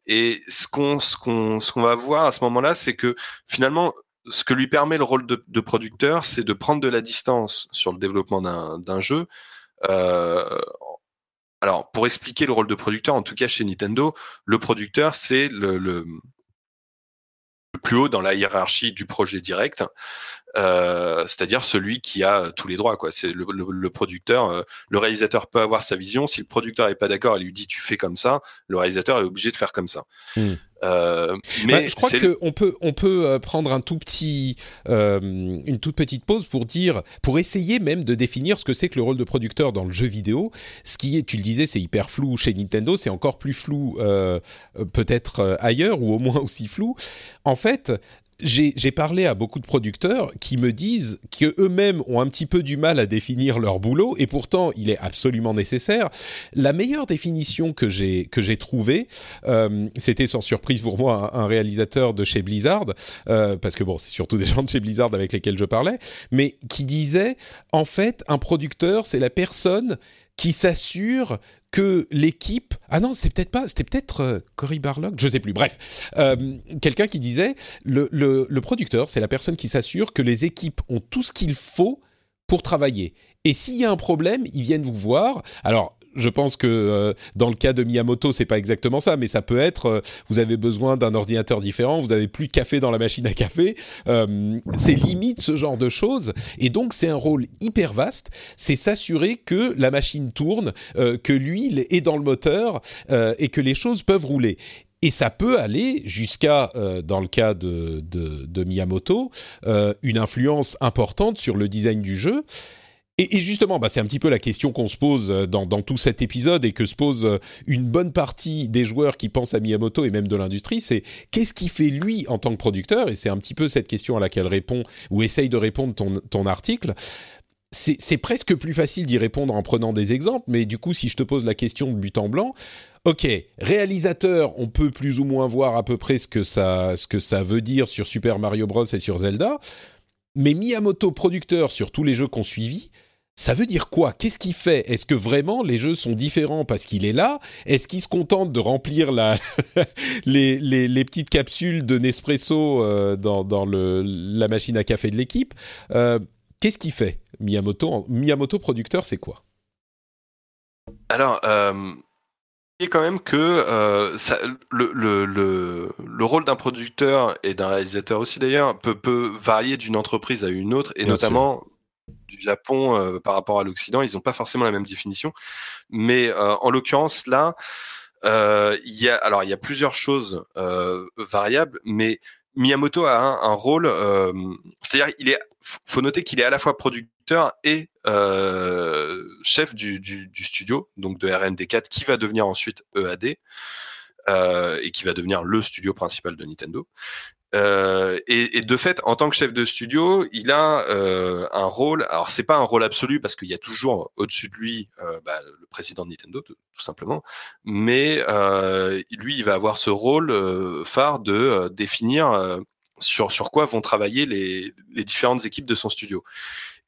Et ce qu'on ce qu'on va voir à ce moment-là, c'est que finalement, ce que lui permet le rôle de, producteur, c'est de prendre de la distance sur le développement d'un jeu. Euh, alors, pour expliquer le rôle de producteur, en tout cas chez Nintendo, le producteur, c'est le, plus haut dans la hiérarchie du projet direct. Euh, c'est-à-dire celui qui a tous les droits. Quoi. C'est le, le, le producteur. Euh, le réalisateur peut avoir sa vision. Si le producteur n'est pas d'accord, il lui dit tu fais comme ça. Le réalisateur est obligé de faire comme ça. Hmm. Euh, mais bah, je crois qu'on peut on peut prendre un tout petit euh, une toute petite pause pour dire pour essayer même de définir ce que c'est que le rôle de producteur dans le jeu vidéo. Ce qui est, tu le disais, c'est hyper flou chez Nintendo, c'est encore plus flou euh, peut-être ailleurs ou au moins aussi flou. En fait, j'ai parlé à beaucoup de producteurs qui me disent qu'eux-mêmes ont un petit peu du mal à définir leur boulot et pourtant il est absolument nécessaire. La meilleure définition que j'ai que trouvée, euh, c'était sans surprise pour moi un, un réalisateur de chez Blizzard, euh, parce que bon c'est surtout des gens de chez Blizzard avec lesquels je parlais, mais qui disait en fait un producteur c'est la personne qui s'assure que l'équipe ah non c'était peut-être pas c'était peut-être euh, Cory Barlog je sais plus bref. Euh, quelqu'un qui disait le, le, le producteur c'est la personne qui s'assure que les équipes ont tout ce qu'il faut pour travailler. Et s'il y a un problème ils viennent vous voir. Alors je pense que euh, dans le cas de Miyamoto, c'est pas exactement ça, mais ça peut être euh, vous avez besoin d'un ordinateur différent, vous avez plus de café dans la machine à café. Euh, c'est limite ce genre de choses, et donc c'est un rôle hyper vaste. C'est s'assurer que la machine tourne, que l'huile est dans le moteur et que les choses peuvent rouler. Et ça peut aller jusqu'à, dans le cas de, Miyamoto, une influence importante sur le design du jeu. Et, justement, bah, c'est un petit peu la question qu'on se pose euh, dans, tout cet épisode et que se pose euh, une bonne partie des joueurs qui pensent à Miyamoto et même de l'industrie, c'est qu'est-ce qui fait lui en tant que producteur Et c'est un petit peu cette question à laquelle répond ou essaye de répondre ton, article. C'est presque plus facile d'y répondre en prenant des exemples, mais du coup, si je te pose la question de but en blanc, ok, réalisateur, on peut plus ou moins voir à peu près ce que ça, ce que ça veut dire sur Super Mario Bros et sur Zelda, mais Miyamoto producteur sur tous les jeux qu'on suivi, ça veut dire quoi? Qu'est-ce qu'il fait? Est-ce que vraiment les jeux sont différents parce qu'il est là? Est-ce qu'il se contente de remplir la les, les, petites capsules de Nespresso euh, dans, dans le, la machine à café de l'équipe? Euh, Qu'est-ce qu'il fait? Miyamoto, Miyamoto producteur, c'est quoi? Alors, euh, il est quand même que ça, le, le, le, le, rôle d'un producteur et d'un réalisateur aussi d'ailleurs peut, peut varier d'une entreprise à une autre et notamment du Japon euh, par rapport à l'Occident, ils n'ont pas forcément la même définition. Mais euh, en l'occurrence, là, euh, il y a alors plusieurs choses variables, mais Miyamoto a un, rôle, c'est-à-dire il faut noter qu'il est à la fois producteur et chef du, studio, donc de RND4, qui va devenir ensuite EAD. Et qui va devenir le studio principal de Nintendo. Euh, et, et, de fait, en tant que chef de studio, il a euh, un rôle. Alors, c'est pas un rôle absolu parce qu'il y a toujours au-dessus de lui euh, bah, le président de Nintendo, tout, simplement. Mais euh, lui, il va avoir ce rôle euh, phare de définir sur sur quoi vont travailler les, les différentes équipes de son studio.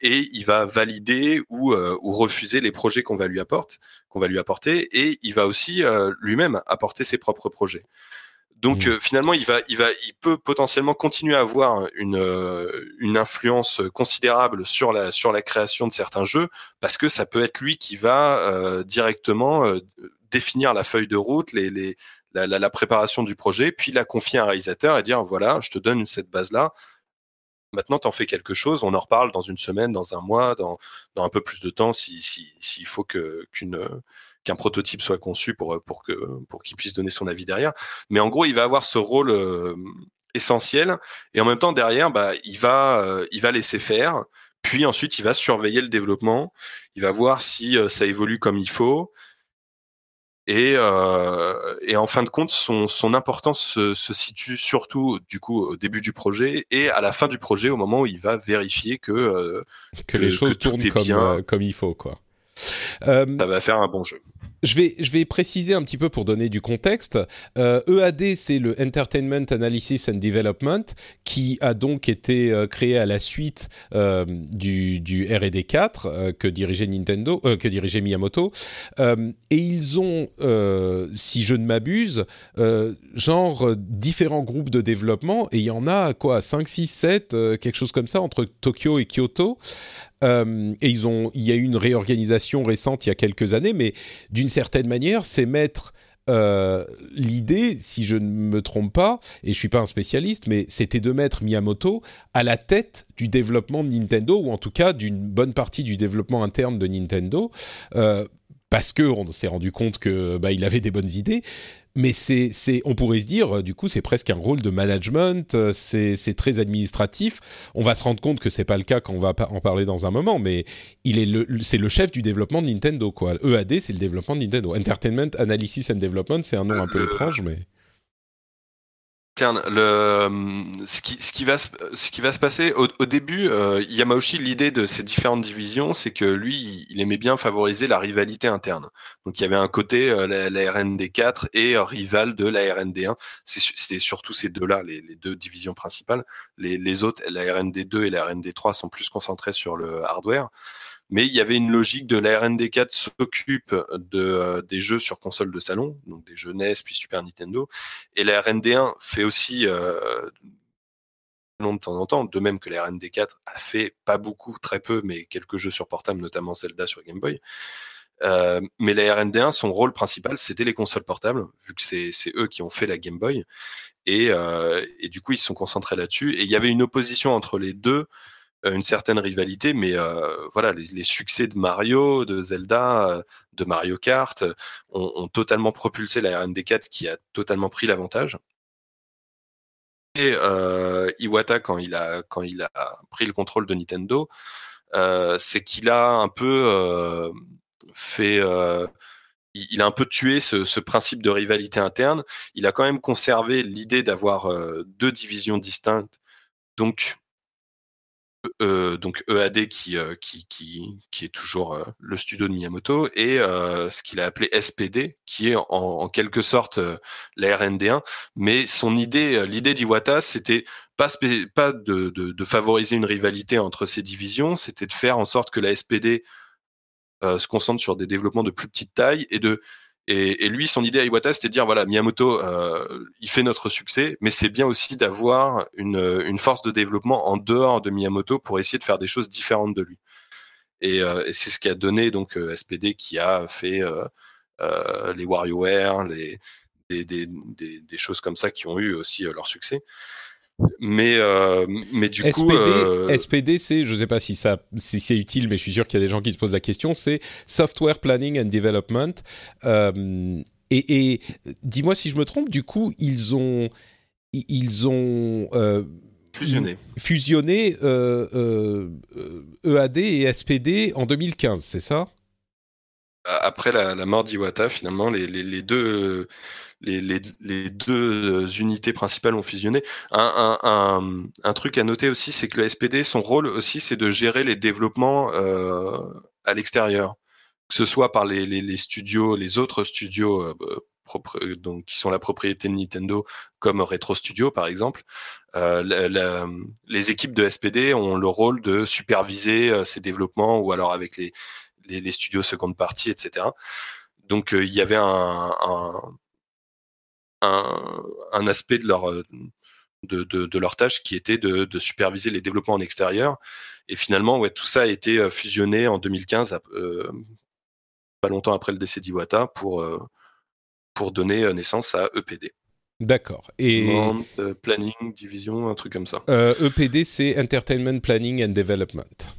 Et il va valider ou, ou refuser les projets qu'on va lui apporter, qu'on va lui apporter, et il va aussi lui-même apporter ses propres projets. Donc mmh. euh, finalement, il va, il va, il peut potentiellement continuer à avoir une, euh, une influence considérable sur la sur la création de certains jeux parce que ça peut être lui qui va euh, directement définir la feuille de route, les, les la, la, préparation du projet, puis la confier à un réalisateur et dire voilà, je te donne cette base là. Maintenant, t'en fais quelque chose. On en reparle dans une semaine, dans un mois, dans, dans un peu plus de temps, s'il si, s'il faut que qu'une qu'un prototype soit conçu pour, pour que pour qu'il puisse donner son avis derrière. Mais en gros, il va avoir ce rôle euh, essentiel et en même temps derrière, bah, il va euh, il va laisser faire. Puis ensuite, il va surveiller le développement. Il va voir si euh, ça évolue comme il faut. Et, et, en fin de compte, son, son importance se, se, situe surtout du coup au début du projet et à la fin du projet, au moment où il va vérifier que que, les choses tournent comme, comme il faut, quoi. Euh, ça va faire un bon jeu. Je vais, je vais préciser un petit peu pour donner du contexte. Euh, EAD, c'est le Entertainment Analysis and Development, qui a donc été euh, créé à la suite euh, du, du R&D 4 euh, que dirigeait Nintendo, que dirigeait Miyamoto, et ils ont, si je ne m'abuse, genre différents groupes de développement, et il y en a quoi, 5, 6, 7, quelque chose comme ça entre Tokyo et Kyoto. Euh, et ils ont, il y a eu une réorganisation récente il y a quelques années, mais d'une certaine manière, c'est mettre euh, l'idée, si je ne me trompe pas, et je suis pas un spécialiste, mais c'était de mettre Miyamoto à la tête du développement de Nintendo, ou en tout cas d'une bonne partie du développement interne de Nintendo, euh, parce que on s'est rendu compte que bah, il avait des bonnes idées, mais c'est, c'est, on pourrait se dire, euh, du coup, c'est presque un rôle de management, euh, c'est, c'est très administratif. On va se rendre compte que c'est pas le cas quand on va en parler dans un moment, mais il est le, c'est le chef du développement de Nintendo, quoi. EAD, c'est le développement de Nintendo. Entertainment Analysis and Development, c'est un nom un peu étrange, mais le, ce, qui, ce, qui va, ce qui va se passer au, au début, euh, l'idée de ces différentes divisions, c'est que lui, il aimait bien favoriser la rivalité interne. Donc il y avait un côté, euh, la, la, RND4 et euh, rival de la RND1. C'était surtout ces deux-là, les, les, deux divisions principales. Les, les autres, la RND2 et la RND3, sont plus concentrés sur le hardware mais il y avait une logique de la RND4 s'occupe de, euh, des jeux sur console de salon, donc des jeux NES puis Super Nintendo, et la RND1 fait aussi euh, de temps en temps, de même que la RND4 a fait pas beaucoup, très peu, mais quelques jeux sur portable, notamment Zelda sur Game Boy. mais la R&D1, son rôle principal, c'était les consoles portables, vu que c'est eux qui ont fait la Game Boy. Et, et du coup, ils se sont concentrés là-dessus. Et il y avait une opposition entre les deux euh, une certaine rivalité, mais euh, voilà, les, succès de Mario, de Zelda, euh, de Mario Kart ont, totalement propulsé la RND4 qui a totalement pris l'avantage. Et Iwata, quand il, a, quand il a pris le contrôle de Nintendo, c'est qu'il a un peu fait il a un peu tué ce, ce, principe de rivalité interne. Il a quand même conservé l'idée d'avoir deux divisions distinctes, donc euh, donc EAD euh, qui, est toujours euh, le studio de Miyamoto, et ce qu'il a appelé SPD, qui est en, quelque sorte la RND1. Mais son idée, l'idée d'Iwata, c'était pas, pas de, de, favoriser une rivalité entre ces divisions, c'était de faire en sorte que la SPD se concentre sur des développements de plus petite taille et de et, lui, son idée à Iwata, c'était de dire voilà, Miyamoto, euh, il fait notre succès, mais c'est bien aussi d'avoir une, une, force de développement en dehors de Miyamoto pour essayer de faire des choses différentes de lui. Et, euh, c'est ce qui a donné donc euh, SPD qui a fait les WarioWare, des, choses comme ça qui ont eu aussi leur succès. Mais, euh, mais du SPD, coup, euh... SPD, c'est, je sais pas si ça, si c'est utile, mais je suis sûr qu'il y a des gens qui se posent la question. C'est Software Planning and Development. Euh, et, et dis-moi si je me trompe. Du coup, ils ont, ils ont euh, fusionné, fusionné EAD e et SPD en 2015, c'est ça? Après la, mort d'Iwata, finalement, les, deux deux unités principales ont fusionné. Un, truc à noter aussi, c'est que le SPD, son rôle aussi, c'est de gérer les développements euh, à l'extérieur, que ce soit par les, studios, les autres studios euh, propres, donc, qui sont la propriété de Nintendo, comme Retro Studio par exemple. Euh, les équipes de SPD ont le rôle de superviser euh, ces développements ou alors avec les, les, les studios seconde partie, etc. Donc euh, il y avait un, un un, un aspect de leur euh, de, de, de, leur tâche qui était de, de, superviser les développements en extérieur. Et finalement, ouais, tout ça a été euh, fusionné en 2015, euh, pas longtemps après le décès d'Iwata, pour, euh, pour donner naissance à EPD. D'accord. Et planning, division, un truc comme ça. EPD, c'est Entertainment Planning. And development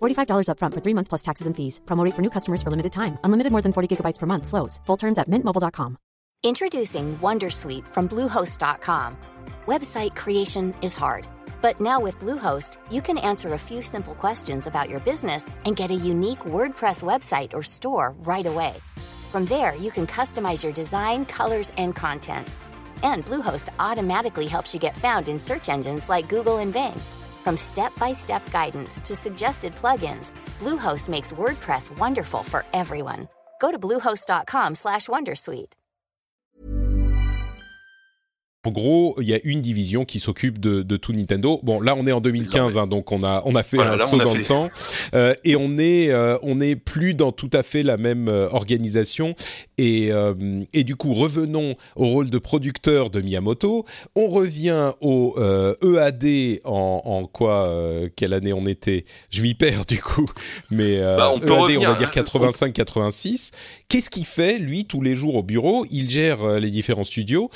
$45 upfront for three months plus taxes and fees. Promote for new customers for limited time. Unlimited more than 40 gigabytes per month. Slows. Full terms at mintmobile.com. Introducing Wondersuite from Bluehost.com. Website creation is hard, but now with Bluehost, you can answer a few simple questions about your business and get a unique WordPress website or store right away. From there, you can customize your design, colors, and content. And Bluehost automatically helps you get found in search engines like Google and Bing. From step-by-step guidance to suggested plugins, Bluehost makes WordPress wonderful for everyone. Go to bluehost.com/wondersuite. En gros, il y a une division qui s'occupe de, de, tout Nintendo. Bon, là, on est en 2015, hein, donc on a on a fait voilà, un saut dans fait. le temps euh, et on est euh, on est plus dans tout à fait la même euh, organisation. Et et du coup, revenons au rôle de producteur de Miyamoto. On revient au EAD e en, en quoi quelle année on était? Je m'y perds du coup, mais bah, on, EAD, on va dire 85-86. Qu'est-ce qu'il fait lui tous les jours au bureau? Il gère les différents studios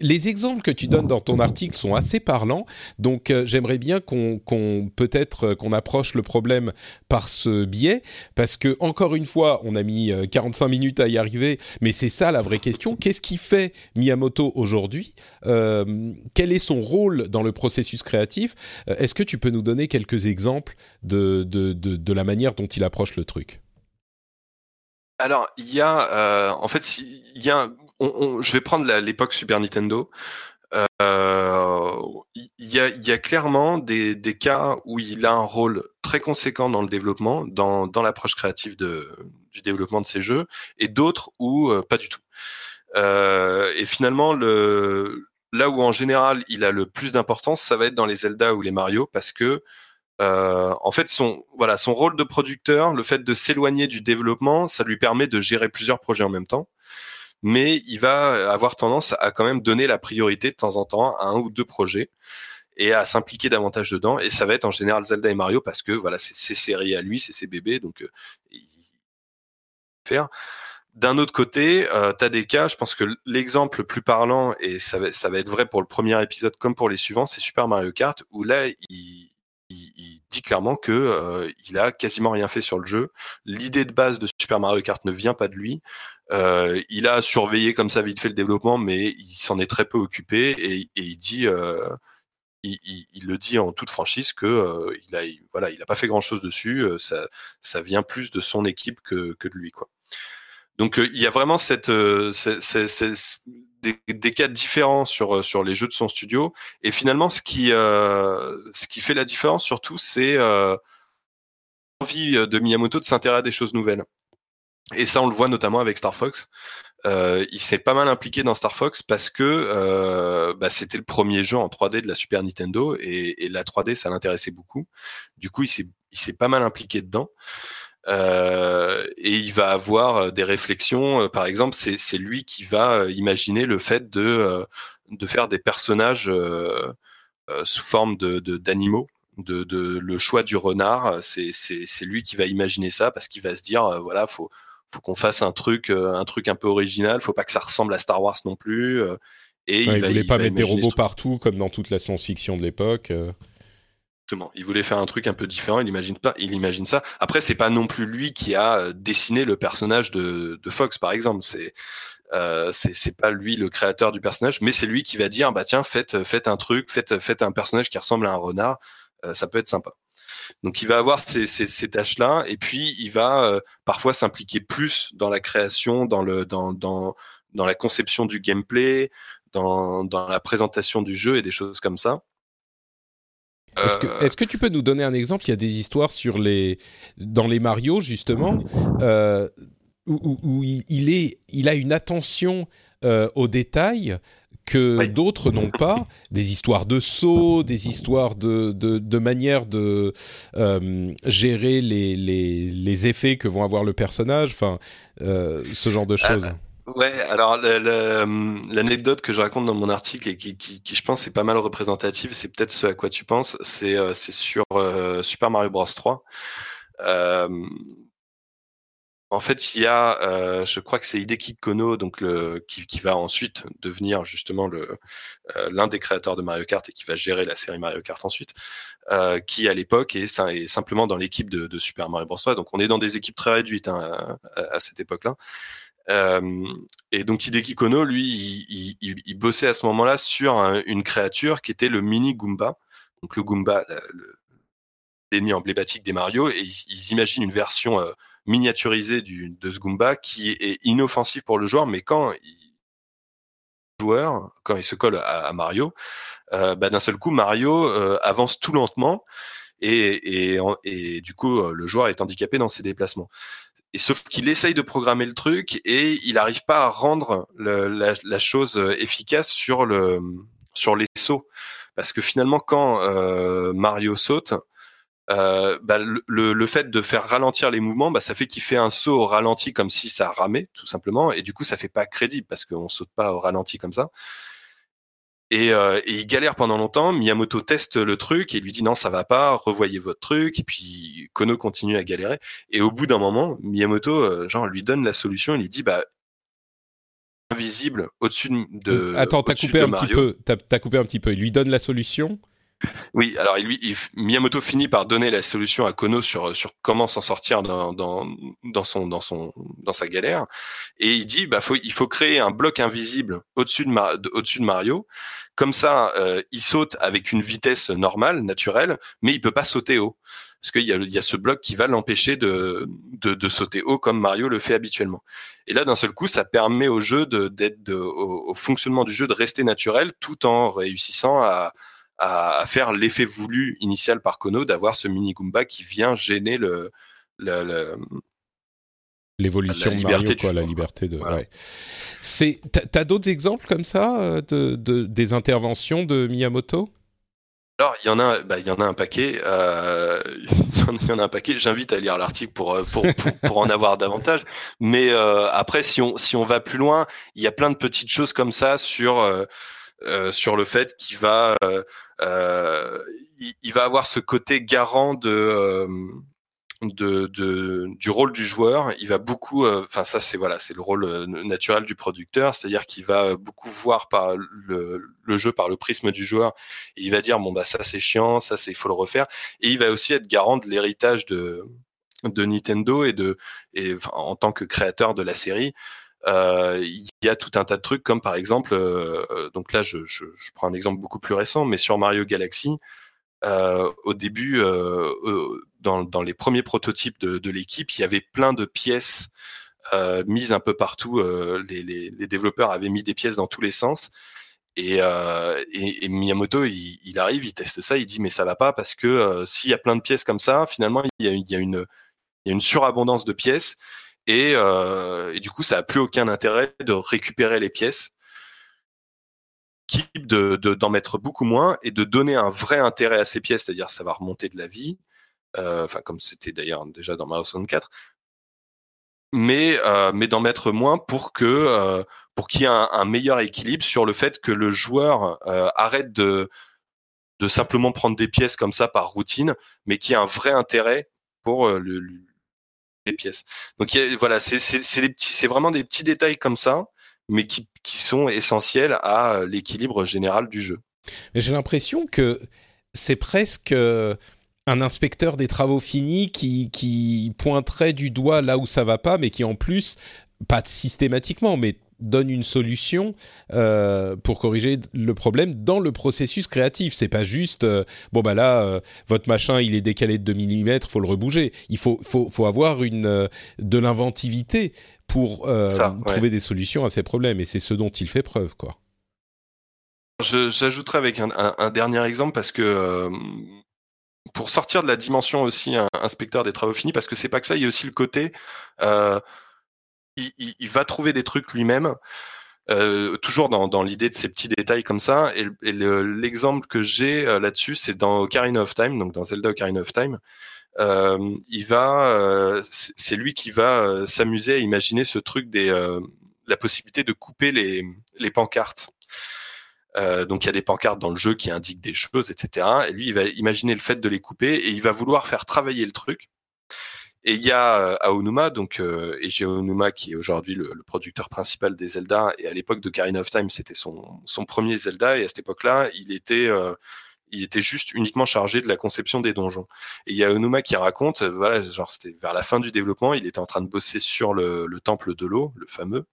les exemples que tu donnes dans ton article sont assez parlants, donc euh, j'aimerais bien qu'on qu peut-être euh, qu'on approche le problème par ce biais, parce que encore une fois, on a mis euh, 45 minutes à y arriver, mais c'est ça la vraie question. Qu'est-ce qui fait Miyamoto aujourd'hui? Euh, Quel est son rôle dans le processus créatif? Euh, Est-ce que tu peux nous donner quelques exemples de, de, de, la manière dont il approche le truc? Alors, il y a, euh, en fait, il y a je vais prendre l'époque Super Nintendo. il y, a, clairement des, cas où il a un rôle très conséquent dans le développement, dans, l'approche créative du développement de ces jeux, et d'autres où pas du tout. et finalement, le, là où en général il a le plus d'importance, ça va être dans les Zelda ou les Mario, parce que euh, en fait, son rôle de producteur, le fait de s'éloigner du développement, ça lui permet de gérer plusieurs projets en même temps. Mais il va avoir tendance à quand même donner la priorité de temps en temps à un ou deux projets et à s'impliquer davantage dedans. Et ça va être en général Zelda et Mario parce que voilà, c'est ses séries à lui, c'est ses bébés, donc euh, faire. D'un autre côté, euh, des cas, je pense que l'exemple le plus parlant, et ça va, ça va être vrai pour le premier épisode comme pour les suivants, c'est Super Mario Kart, où là, il, il, dit clairement que euh, il a quasiment rien fait sur le jeu. L'idée de base de Super Mario Kart ne vient pas de lui. Euh, il a surveillé comme ça vite fait le développement, mais il s'en est très peu occupé et, il dit, euh, il, le dit en toute franchise que il a, voilà, il a pas fait grand chose dessus. ça, ça vient plus de son équipe que, que de lui, quoi. Donc il y a vraiment cette, des, cas différents sur euh, sur les jeux de son studio. Et finalement, ce qui euh, fait la différence surtout, c'est euh, l'envie de Miyamoto de s'intéresser à des choses nouvelles. Et ça, on le voit notamment avec Star Fox. Il s'est pas mal impliqué dans Star Fox parce que bah, c'était le premier jeu en 3D de la Super Nintendo et, et la 3D ça l'intéressait beaucoup. Du coup, il s'est pas mal impliqué dedans. Euh, et il va avoir euh, des réflexions. Euh, par exemple, c'est lui qui va imaginer le fait de, de faire des personnages sous forme de d'animaux. De, de, le choix du renard, c'est lui qui va imaginer ça parce qu'il va se dire voilà faut faut qu'on fasse un truc un truc un peu original, faut pas que ça ressemble à Star Wars non plus. et il, voulait pas mettre des robots partout comme dans toute la science-fiction de l'époque. Il voulait faire un truc un peu différent. Il imagine pas, il imagine ça. Après, c'est pas non plus lui qui a euh, dessiné le personnage de, Fox, par exemple. C'est euh, c'est pas lui le créateur du personnage, mais c'est lui qui va dire bah tiens faites faites un truc, faites faites un personnage qui ressemble à un renard, euh, ça peut être sympa. Donc il va avoir ces, ces, tâches là et puis il va euh, parfois s'impliquer plus dans la création, dans le dans dans dans la conception du gameplay, dans dans la présentation du jeu et des choses comme ça. Est-ce que, est que, tu peux nous donner un exemple? Il y a des histoires sur les, dans les Mario, justement, euh, où, il, est, il a une attention euh, aux détails que d'autres n'ont pas. Des histoires de sauts, des histoires de, de, de manière de euh, gérer les, les, les, effets que vont avoir le personnage, enfin, ce genre de choses. Ouais, alors l'anecdote que je raconte dans mon article et qui, qui, qui je pense est pas mal représentative, c'est peut-être ce à quoi tu penses, c'est euh, sur euh, Super Mario Bros 3. Euh, en fait, il y a, euh, je crois que c'est Hideki Kono, donc le, qui, qui va ensuite devenir justement le l'un des créateurs de Mario Kart et qui va gérer la série Mario Kart ensuite, qui à l'époque est, simplement dans l'équipe de, de, Super Mario Bros 3. Donc on est dans des équipes très réduites hein, à, cette époque-là. Euh, et donc Hideki Kono, lui, il, bossait à ce moment-là sur une créature qui était le mini Goomba. Donc le Goomba, l'ennemi emblématique des Mario, et ils, imaginent une version euh, miniaturisée de ce Goomba qui est inoffensif pour le joueur, mais quand il joueur, quand il se colle à, Mario, euh, bah, d'un seul coup, Mario euh, avance tout lentement et, du coup, le joueur est handicapé dans ses déplacements. Et sauf qu'il essaye de programmer le truc et il n'arrive pas à rendre la, chose efficace sur le sur les sauts, parce que finalement quand euh, Mario saute, euh, bah, le, le, fait de faire ralentir les mouvements, bah, ça fait qu'il fait un saut au ralenti comme si ça ramait tout simplement, et du coup ça fait pas crédible parce qu'on saute pas au ralenti comme ça. Et, euh, et, il galère pendant longtemps. Miyamoto teste le truc et lui dit non, ça va pas, revoyez votre truc. Et puis Kono continue à galérer. Et au bout d'un moment, Miyamoto, euh, genre, lui donne la solution. Il lui dit bah invisible au-dessus de. Attends, t'as coupé un petit peu. T'as as coupé un petit peu. Il lui donne la solution. Oui, alors lui, Miyamoto finit par donner la solution à Kono sur sur comment s'en sortir dans, dans, dans son dans son dans sa galère. Et il dit bah faut il faut créer un bloc invisible au-dessus de, au-dessus de Mario. Comme ça euh, il saute avec une vitesse normale naturelle mais il peut pas sauter haut. Parce qu'il y a, il y a ce bloc qui va l'empêcher de, de, de, sauter haut comme Mario le fait habituellement. Et là, d'un seul coup, ça permet au jeu de, d'être au, au, fonctionnement du jeu de rester naturel tout en réussissant à, à, faire l'effet voulu initial par Kono d'avoir ce mini Goomba qui vient gêner le, le, le l'évolution de Mario, quoi, la liberté de. Ouais. C'est, t'as d'autres exemples comme ça euh, de, de, des interventions de Miyamoto? Alors, il y en a, bah, il y en a un paquet. Euh, il y en a un paquet. J'invite à lire l'article pour, euh, pour, pour, pour, en avoir davantage. Mais euh, après, si on, si on va plus loin, il y a plein de petites choses comme ça sur, euh sur le fait qu'il va, il, il, va avoir ce côté garant de de, du rôle du joueur, il va beaucoup, euh, enfin ça c'est voilà, c'est le rôle euh, naturel du producteur, c'est-à-dire qu'il va beaucoup voir par le, le, jeu par le prisme du joueur, et il va dire bon bah ça c'est chiant, ça c'est il faut le refaire, et il va aussi être garant de l'héritage de de Nintendo et de et en tant que créateur de la série. Euh, il y a tout un tas de trucs comme par exemple, euh, donc là je, prends un exemple beaucoup plus récent, mais sur Mario Galaxy, euh, au début, euh, dans, les premiers prototypes de, l'équipe, il y avait plein de pièces euh, mises un peu partout. Les, développeurs avaient mis des pièces dans tous les sens. Et, Miyamoto, il, arrive, il teste ça, il dit mais ça va pas parce que s'il y a plein de pièces comme ça, finalement il y a une surabondance de pièces et, euh, et, du coup, ça a plus aucun intérêt de récupérer les pièces de d'en mettre beaucoup moins et de donner un vrai intérêt à ces pièces, c'est-à-dire ça va remonter de la vie, euh, enfin comme c'était d'ailleurs déjà dans Mario 64, mais euh, mais d'en mettre moins pour que pour qu'il y ait un, meilleur équilibre sur le fait que le joueur arrête de de simplement prendre des pièces comme ça par routine, mais qu'il y ait un vrai intérêt pour le, le, les pièces. Donc voilà, c'est vraiment des petits détails comme ça mais qui, sont essentiels à euh, l'équilibre général du jeu. J'ai l'impression que c'est presque euh, un inspecteur des travaux finis qui, qui pointerait du doigt là où ça va pas, mais qui en plus, pas systématiquement, mais donne une solution euh, pour corriger le problème dans le processus créatif. C'est pas juste euh, bon bah là euh, votre machin il est décalé de 2 mm, faut le rebouger. Il faut faut faut avoir une de l'inventivité pour ouais. trouver des solutions à ces problèmes et c'est ce dont il fait preuve quoi. J'ajouterai avec un, un, un, dernier exemple parce que pour sortir de la dimension aussi un, inspecteur des travaux finis parce que c'est pas que ça, il y a aussi le côté il, va trouver des trucs lui-même. Euh, toujours dans, l'idée de ces petits détails comme ça. Et, l'exemple que j'ai euh, là-dessus, c'est dans Ocarina of Time, donc dans Zelda Ocarina of Time. Euh, il va, c'est lui qui va s'amuser à imaginer ce truc des, la possibilité de couper les, les pancartes. donc il y a des pancartes dans le jeu qui indiquent des choses, etc. Et lui, il va imaginer le fait de les couper et il va vouloir faire travailler le truc. Et il y a Aonuma, donc euh, Aonuma, qui est aujourd'hui le, le, producteur principal des Zelda. Et à l'époque de Ocarina of Time, c'était son, son premier Zelda. Et à cette époque-là, il était euh, il était juste uniquement chargé de la conception des donjons. Et il y a Onuma qui raconte, euh, voilà, genre c'était vers la fin du développement, il était en train de bosser sur le, le temple de l'eau, le fameux,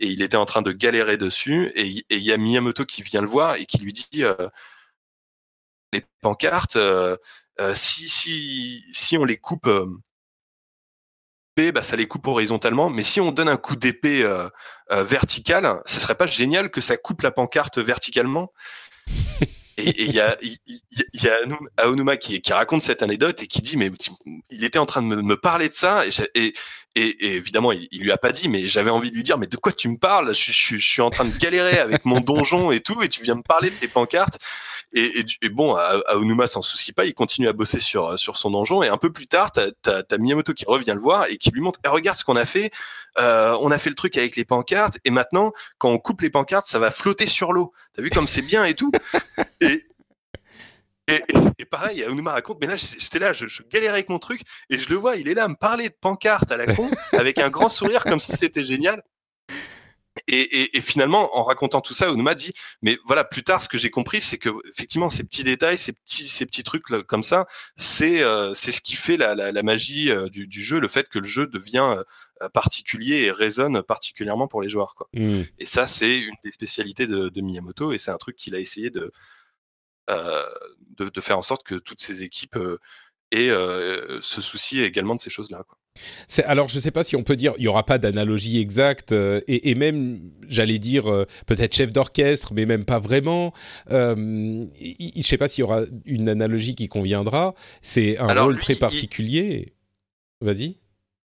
et il était en train de galérer dessus. Et, et, il y a Miyamoto qui vient le voir et qui lui dit euh, les pancartes, euh, euh si si si on les coupe bah, ça les coupe horizontalement. Mais si on donne un coup d'épée euh, euh, vertical, ce serait pas génial que ça coupe la pancarte verticalement? Et il y a, y, y a Aonuma qui, qui, raconte cette anecdote et qui dit mais il était en train de me, me parler de ça et, et, et, évidemment il, il, lui a pas dit mais j'avais envie de lui dire mais de quoi tu me parles? Je, je, je, suis en train de galérer avec mon donjon et tout et tu viens me parler de tes pancartes et, et, et bon, Aonuma s'en soucie pas, il continue à bosser sur sur son donjon. Et un peu plus tard, t'as as, Miyamoto qui revient le voir et qui lui montre, eh, regarde ce qu'on a fait. Euh, on a fait le truc avec les pancartes et maintenant, quand on coupe les pancartes, ça va flotter sur l'eau. T'as vu comme c'est bien et tout? et, et, et, pareil, Aonuma raconte, mais là, j'étais là, je, je, galérais avec mon truc, et je le vois, il est là à me parler de pancartes à la con, avec un grand sourire, comme si c'était génial. Et, et, et, finalement, en racontant tout ça, Onuma dit, mais voilà, plus tard, ce que j'ai compris, c'est que effectivement, ces petits détails, ces petits, ces petits trucs là, comme ça, c'est euh, c'est ce qui fait la, la, la magie euh, du, du, jeu, le fait que le jeu devient euh, particulier et résonne particulièrement pour les joueurs. Quoi. Mmh. Et ça, c'est une des spécialités de, de Miyamoto, et c'est un truc qu'il a essayé de, euh, de, de, faire en sorte que toutes ces équipes et se soucie également de ces choses-là. Alors, je ne sais pas si on peut dire, il n'y aura pas d'analogie exacte, et, et, même, j'allais dire, peut-être chef d'orchestre, mais même pas vraiment. je ne sais pas s'il y aura une analogie qui conviendra. C'est un rôle très particulier. Vas-y.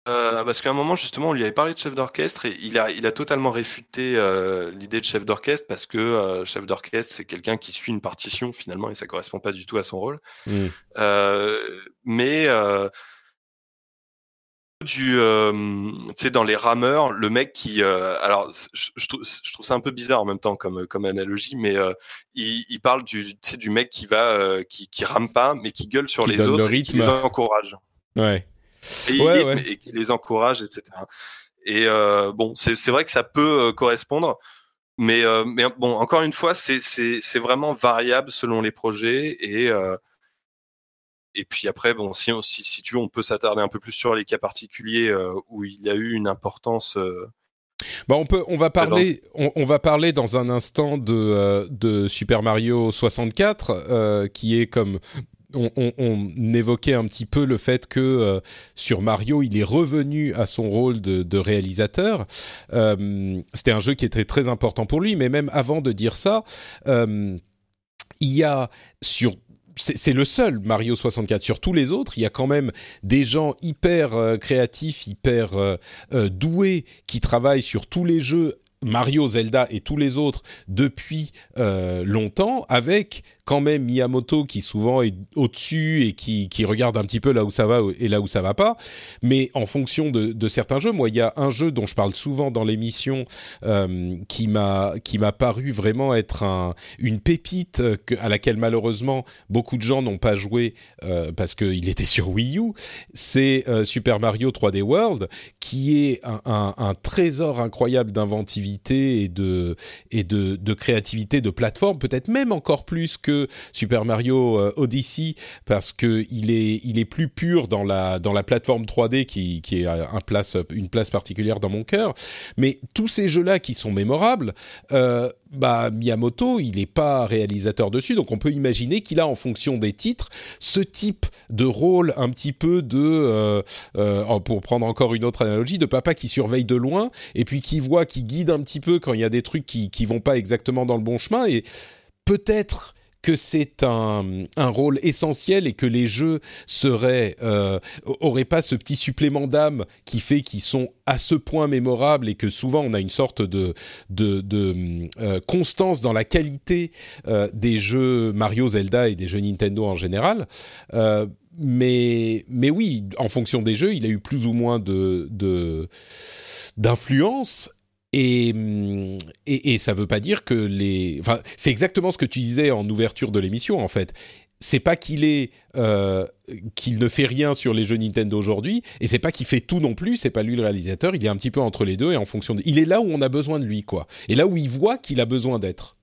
Euh, parce qu'à un moment, justement, on lui avait parlé de chef d'orchestre et il a, il a totalement réfuté euh, l'idée de chef d'orchestre parce que euh, chef d'orchestre, c'est quelqu'un qui suit une partition finalement et ça correspond pas du tout à son rôle. Mmh. mais du, tu sais, dans les rameurs, le mec qui, alors, je, trouve, je, trouve, ça un peu bizarre en même temps comme, comme analogie, mais il, il, parle du, du mec qui va, qui, qui rame pas, mais qui gueule sur les autres et qui les encourage. Ouais et, qui les encourage, etc. Et euh, bon, c'est vrai que ça peut euh, correspondre, mais, euh, mais bon, encore une fois, c'est vraiment variable selon les projets et et puis après, bon, si, si, si tu veux, on peut s'attarder un peu plus sur les cas particuliers où il y a eu une importance. Bah on peut, on va parler, on, va parler dans un instant de, de Super Mario 64, qui est comme on, évoquait un petit peu le fait que euh, sur Mario, il est revenu à son rôle de, réalisateur. Euh, c'était un jeu qui était très important pour lui, mais même avant de dire ça, euh, il y a sur c'est le seul Mario 64. Sur tous les autres, il y a quand même des gens hyper créatifs, hyper doués qui travaillent sur tous les jeux Mario, Zelda et tous les autres depuis longtemps, avec quand même Miyamoto qui souvent est au-dessus et qui, qui, regarde un petit peu là où ça va et là où ça va pas. Mais en fonction de, certains jeux, moi il y a un jeu dont je parle souvent dans l'émission euh, qui m'a paru vraiment être un, une pépite que, à laquelle malheureusement beaucoup de gens n'ont pas joué euh, parce qu'il était sur Wii U. C'est euh, Super Mario 3D World qui est un, un, un trésor incroyable d'inventivité et de et de, de créativité de plateforme, peut-être même encore plus que Super Mario euh, Odyssey parce que il est il est plus pur dans la dans la plateforme 3D qui qui est un place une place particulière dans mon cœur. Mais tous ces jeux là qui sont mémorables. Euh, bah, Miyamoto, il n'est pas réalisateur dessus, donc on peut imaginer qu'il a en fonction des titres ce type de rôle un petit peu de, euh, pour prendre encore une autre analogie, de papa qui surveille de loin et puis qui voit, qui guide un petit peu quand il y a des trucs qui qui vont pas exactement dans le bon chemin et peut-être que c'est un, un, rôle essentiel et que les jeux seraient euh, auraient pas ce petit supplément d'âme qui fait qu'ils sont à ce point mémorables et que souvent on a une sorte de de, de euh, constance dans la qualité euh, des jeux Mario, Zelda et des jeux Nintendo en général. Mais mais oui, en fonction des jeux, il a eu plus ou moins de, de d'influence et, et, et ça veut pas dire que les. Enfin, c'est exactement ce que tu disais en ouverture de l'émission, en fait. C'est pas qu'il est euh, qu'il ne fait rien sur les jeux Nintendo aujourd'hui, et c'est pas qu'il fait tout non plus. C'est pas lui le réalisateur. Il est un petit peu entre les deux et en fonction. De... Il est là où on a besoin de lui, quoi. Et là où il voit qu'il a besoin d'être.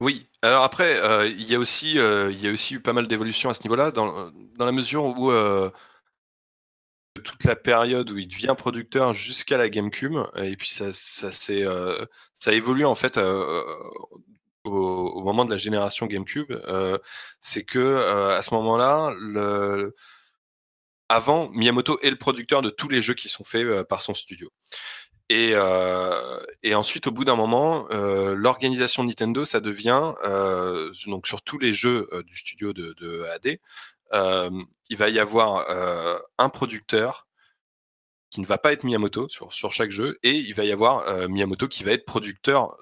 Oui. Alors après, euh, il y a aussi euh, y a aussi eu pas mal d'évolutions à ce niveau-là, dans, dans la mesure où toute la période où il devient producteur jusqu'à la GameCube et puis ça ça euh, évolue en fait euh, au, moment de la génération GameCube euh, c'est que euh, à ce moment-là avant Miyamoto est le producteur de tous les jeux qui sont faits par son studio. Et, ensuite au bout d'un moment l'organisation Nintendo ça devient donc sur tous les jeux du studio de, AD il va y avoir un producteur qui ne va pas être Miyamoto sur, sur chaque jeu, et il va y avoir Miyamoto qui va être producteur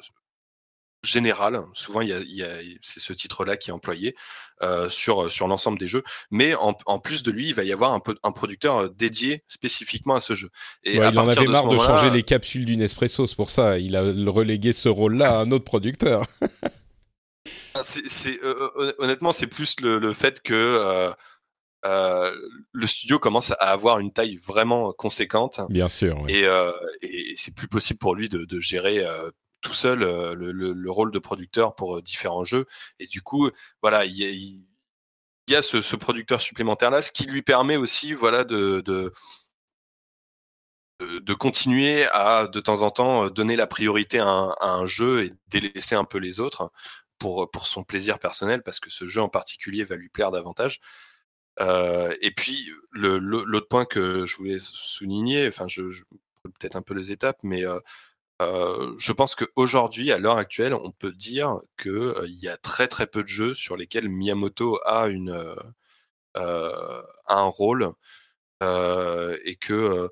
général. Souvent, il y a, c'est ce titre-là qui est employé euh, sur, sur l'ensemble des jeux. Mais en, en, plus de lui, il va y avoir un, un producteur dédié spécifiquement à ce jeu. Et il en avait marre de, changer les capsules du Nespresso, c'est pour ça. Il a relégué ce rôle-là à un autre producteur. Ah, euh, honnêtement, c'est plus le, le fait que euh, euh, le studio commence à avoir une taille vraiment conséquente. Bien sûr. Oui. Et, et c'est plus possible pour lui de, de gérer tout seul le, le, le, rôle de producteur pour différents jeux. Et du coup, voilà, il y a, il y a ce, ce, producteur supplémentaire là, ce qui lui permet aussi, voilà, de, de de continuer à de temps en temps donner la priorité à un, à un jeu et délaisser un peu les autres pour, pour son plaisir personnel, parce que ce jeu en particulier va lui plaire davantage. et puis l'autre point que je voulais souligner, enfin je, je peut-être un peu les étapes, mais je pense qu'aujourd'hui, à l'heure actuelle, on peut dire qu'il y a très très peu de jeux sur lesquels Miyamoto a une un rôle et que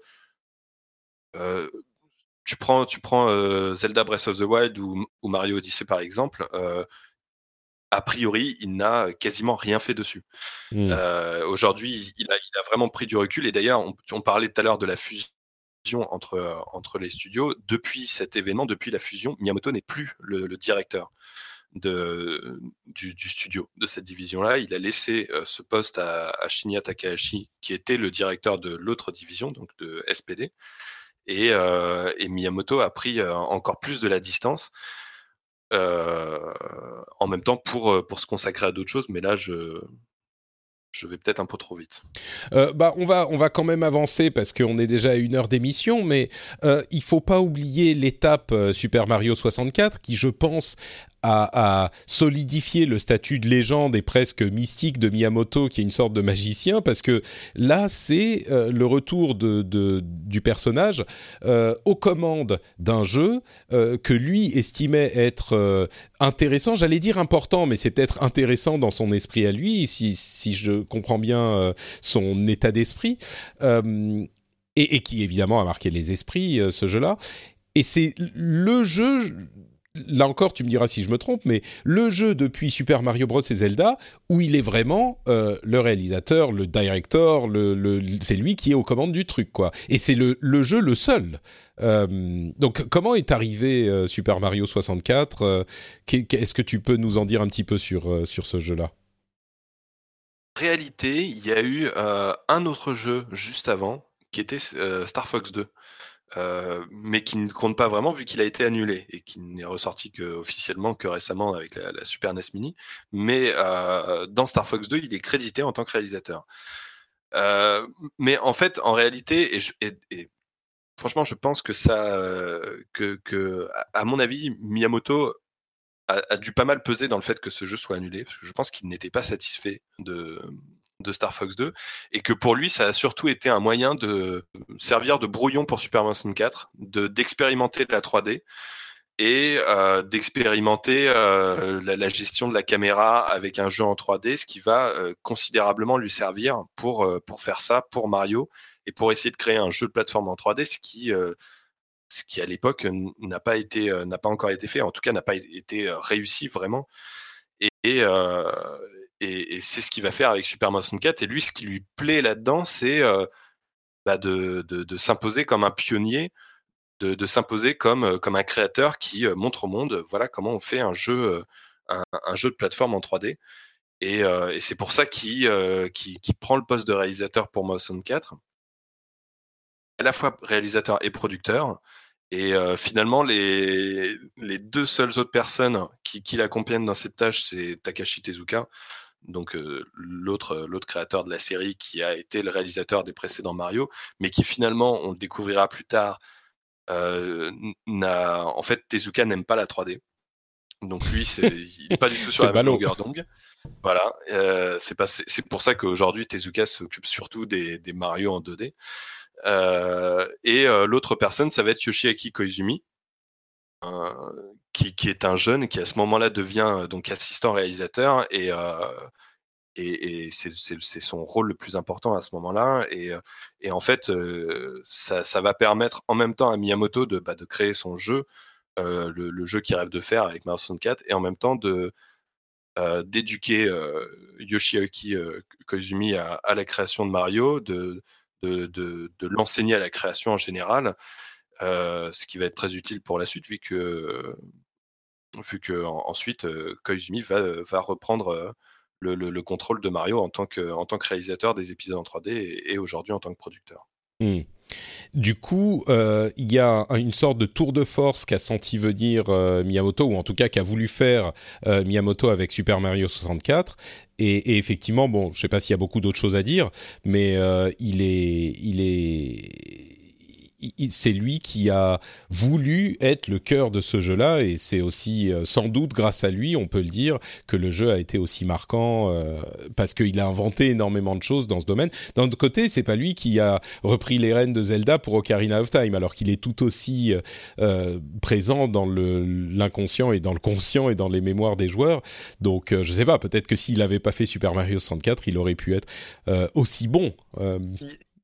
tu prends, tu prends Zelda Breath of the Wild ou, Mario Odyssey par exemple, a priori, il n'a quasiment rien fait dessus. Mmh. Aujourd'hui, il a, il a, vraiment pris du recul. Et d'ailleurs, on, parlait tout à l'heure de la fusion entre, entre les studios. Depuis cet événement, depuis la fusion, Miyamoto n'est plus le, directeur de, du, studio de cette division-là. Il a laissé ce poste à, à, Shinya Takahashi, qui était le directeur de l'autre division, donc de SPD. Et, Miyamoto a pris encore plus de la distance. en même temps pour, pour se consacrer à d'autres choses, mais là je, je vais peut-être un peu trop vite. Bah, on va, on va quand même avancer parce qu'on est déjà à une heure d'émission, mais euh, il faut pas oublier l'étape Super Mario 64 qui, je pense, à, solidifier le statut de légende et presque mystique de Miyamoto, qui est une sorte de magicien, parce que là, c'est euh, le retour du personnage euh, aux commandes d'un jeu euh, que lui estimait être intéressant, j'allais dire important, mais c'est peut-être intéressant dans son esprit à lui, si, je comprends bien son état d'esprit, et, qui évidemment a marqué les esprits, ce jeu-là. Et c'est le jeu là encore, tu me diras si je me trompe, mais le jeu depuis Super Mario Bros et Zelda, où il est vraiment euh, le réalisateur, le director, c'est lui qui est aux commandes du truc, quoi. Et c'est le, jeu le seul. Euh, donc, comment est arrivé euh, Super Mario 64 Est-ce que tu peux nous en dire un petit peu sur, sur ce jeu-là? Réalité, il y a eu un autre jeu juste avant, qui était Star Fox 2. Euh, mais qui ne compte pas vraiment vu qu'il a été annulé et qui n'est ressorti que, officiellement que récemment avec la, Super NES Mini. Mais euh, dans Star Fox 2, il est crédité en tant que réalisateur. Euh, mais en fait, en réalité, et, franchement, je pense que ça, que, à mon avis, Miyamoto a, dû pas mal peser dans le fait que ce jeu soit annulé, parce que je pense qu'il n'était pas satisfait de, de Star Fox 2 et que pour lui ça a surtout été un moyen de servir de brouillon pour Super Mario 64, de d'expérimenter la 3D et euh, d'expérimenter euh, la, gestion de la caméra avec un jeu en 3D, ce qui va euh, considérablement lui servir pour pour faire ça pour Mario et pour essayer de créer un jeu de plateforme en 3D, ce qui ce qui à l'époque n'a pas été n'a pas encore été fait, en tout cas n'a pas été réussi vraiment. Et, et, c'est ce qu'il va faire avec Super Mario 64. Et lui, ce qui lui plaît là-dedans, c'est euh, bah de, de, s'imposer comme un pionnier, de, de s'imposer comme, euh, comme un créateur qui euh, montre au monde, voilà comment on fait un jeu, un, jeu de plateforme en 3D. Et, c'est pour ça qu'il qui prend le poste de réalisateur pour Mario 64, à la fois réalisateur et producteur. Et finalement, les, les deux seules autres personnes qui, qui l'accompagnent dans cette tâche, c'est Takashi Tezuka, donc l'autre l'autre créateur de la série qui a été le réalisateur des précédents Mario, mais qui finalement, on le découvrira plus tard, n'a en fait Tezuka n'aime pas la 3D. Donc lui, c'est il n'est pas du tout sur la même longueur d'onde. Voilà, euh, c'est pour ça qu'aujourd'hui Tezuka s'occupe surtout des, des, Mario en 2D. Euh, et l'autre personne, ça va être Yoshiaki Koizumi, qui, est un jeune qui à ce moment-là devient donc assistant réalisateur et, et, c'est son rôle le plus important à ce moment-là. Et, et, en fait, ça, ça, va permettre en même temps à Miyamoto de, bah, de créer son jeu, le, jeu qu'il rêve de faire avec Mario 64, et en même temps de d'éduquer Yoshiaki Koizumi à, la création de Mario, de, de, de, de l'enseigner à la création en général. Euh, ce qui va être très utile pour la suite, vu que, vu que ensuite Koizumi va, va reprendre le, le, contrôle de Mario en tant que, en tant que réalisateur des épisodes en 3D et, aujourd'hui en tant que producteur. Mmh. Du coup, il y a une sorte de tour de force qu'a senti venir Miyamoto, ou en tout cas qu'a voulu faire Miyamoto avec Super Mario 64. Et, et effectivement, bon, je ne sais pas s'il y a beaucoup d'autres choses à dire, mais il est, il est c'est lui qui a voulu être le cœur de ce jeu-là et c'est aussi euh, sans doute grâce à lui, on peut le dire, que le jeu a été aussi marquant euh, parce qu'il a inventé énormément de choses dans ce domaine. D'un autre côté, c'est pas lui qui a repris les rênes de Zelda pour Ocarina of Time, alors qu'il est tout aussi euh, présent dans l'inconscient et dans le conscient et dans les mémoires des joueurs. Donc, je sais pas, peut-être que s'il n'avait pas fait Super Mario 64, il aurait pu être aussi bon.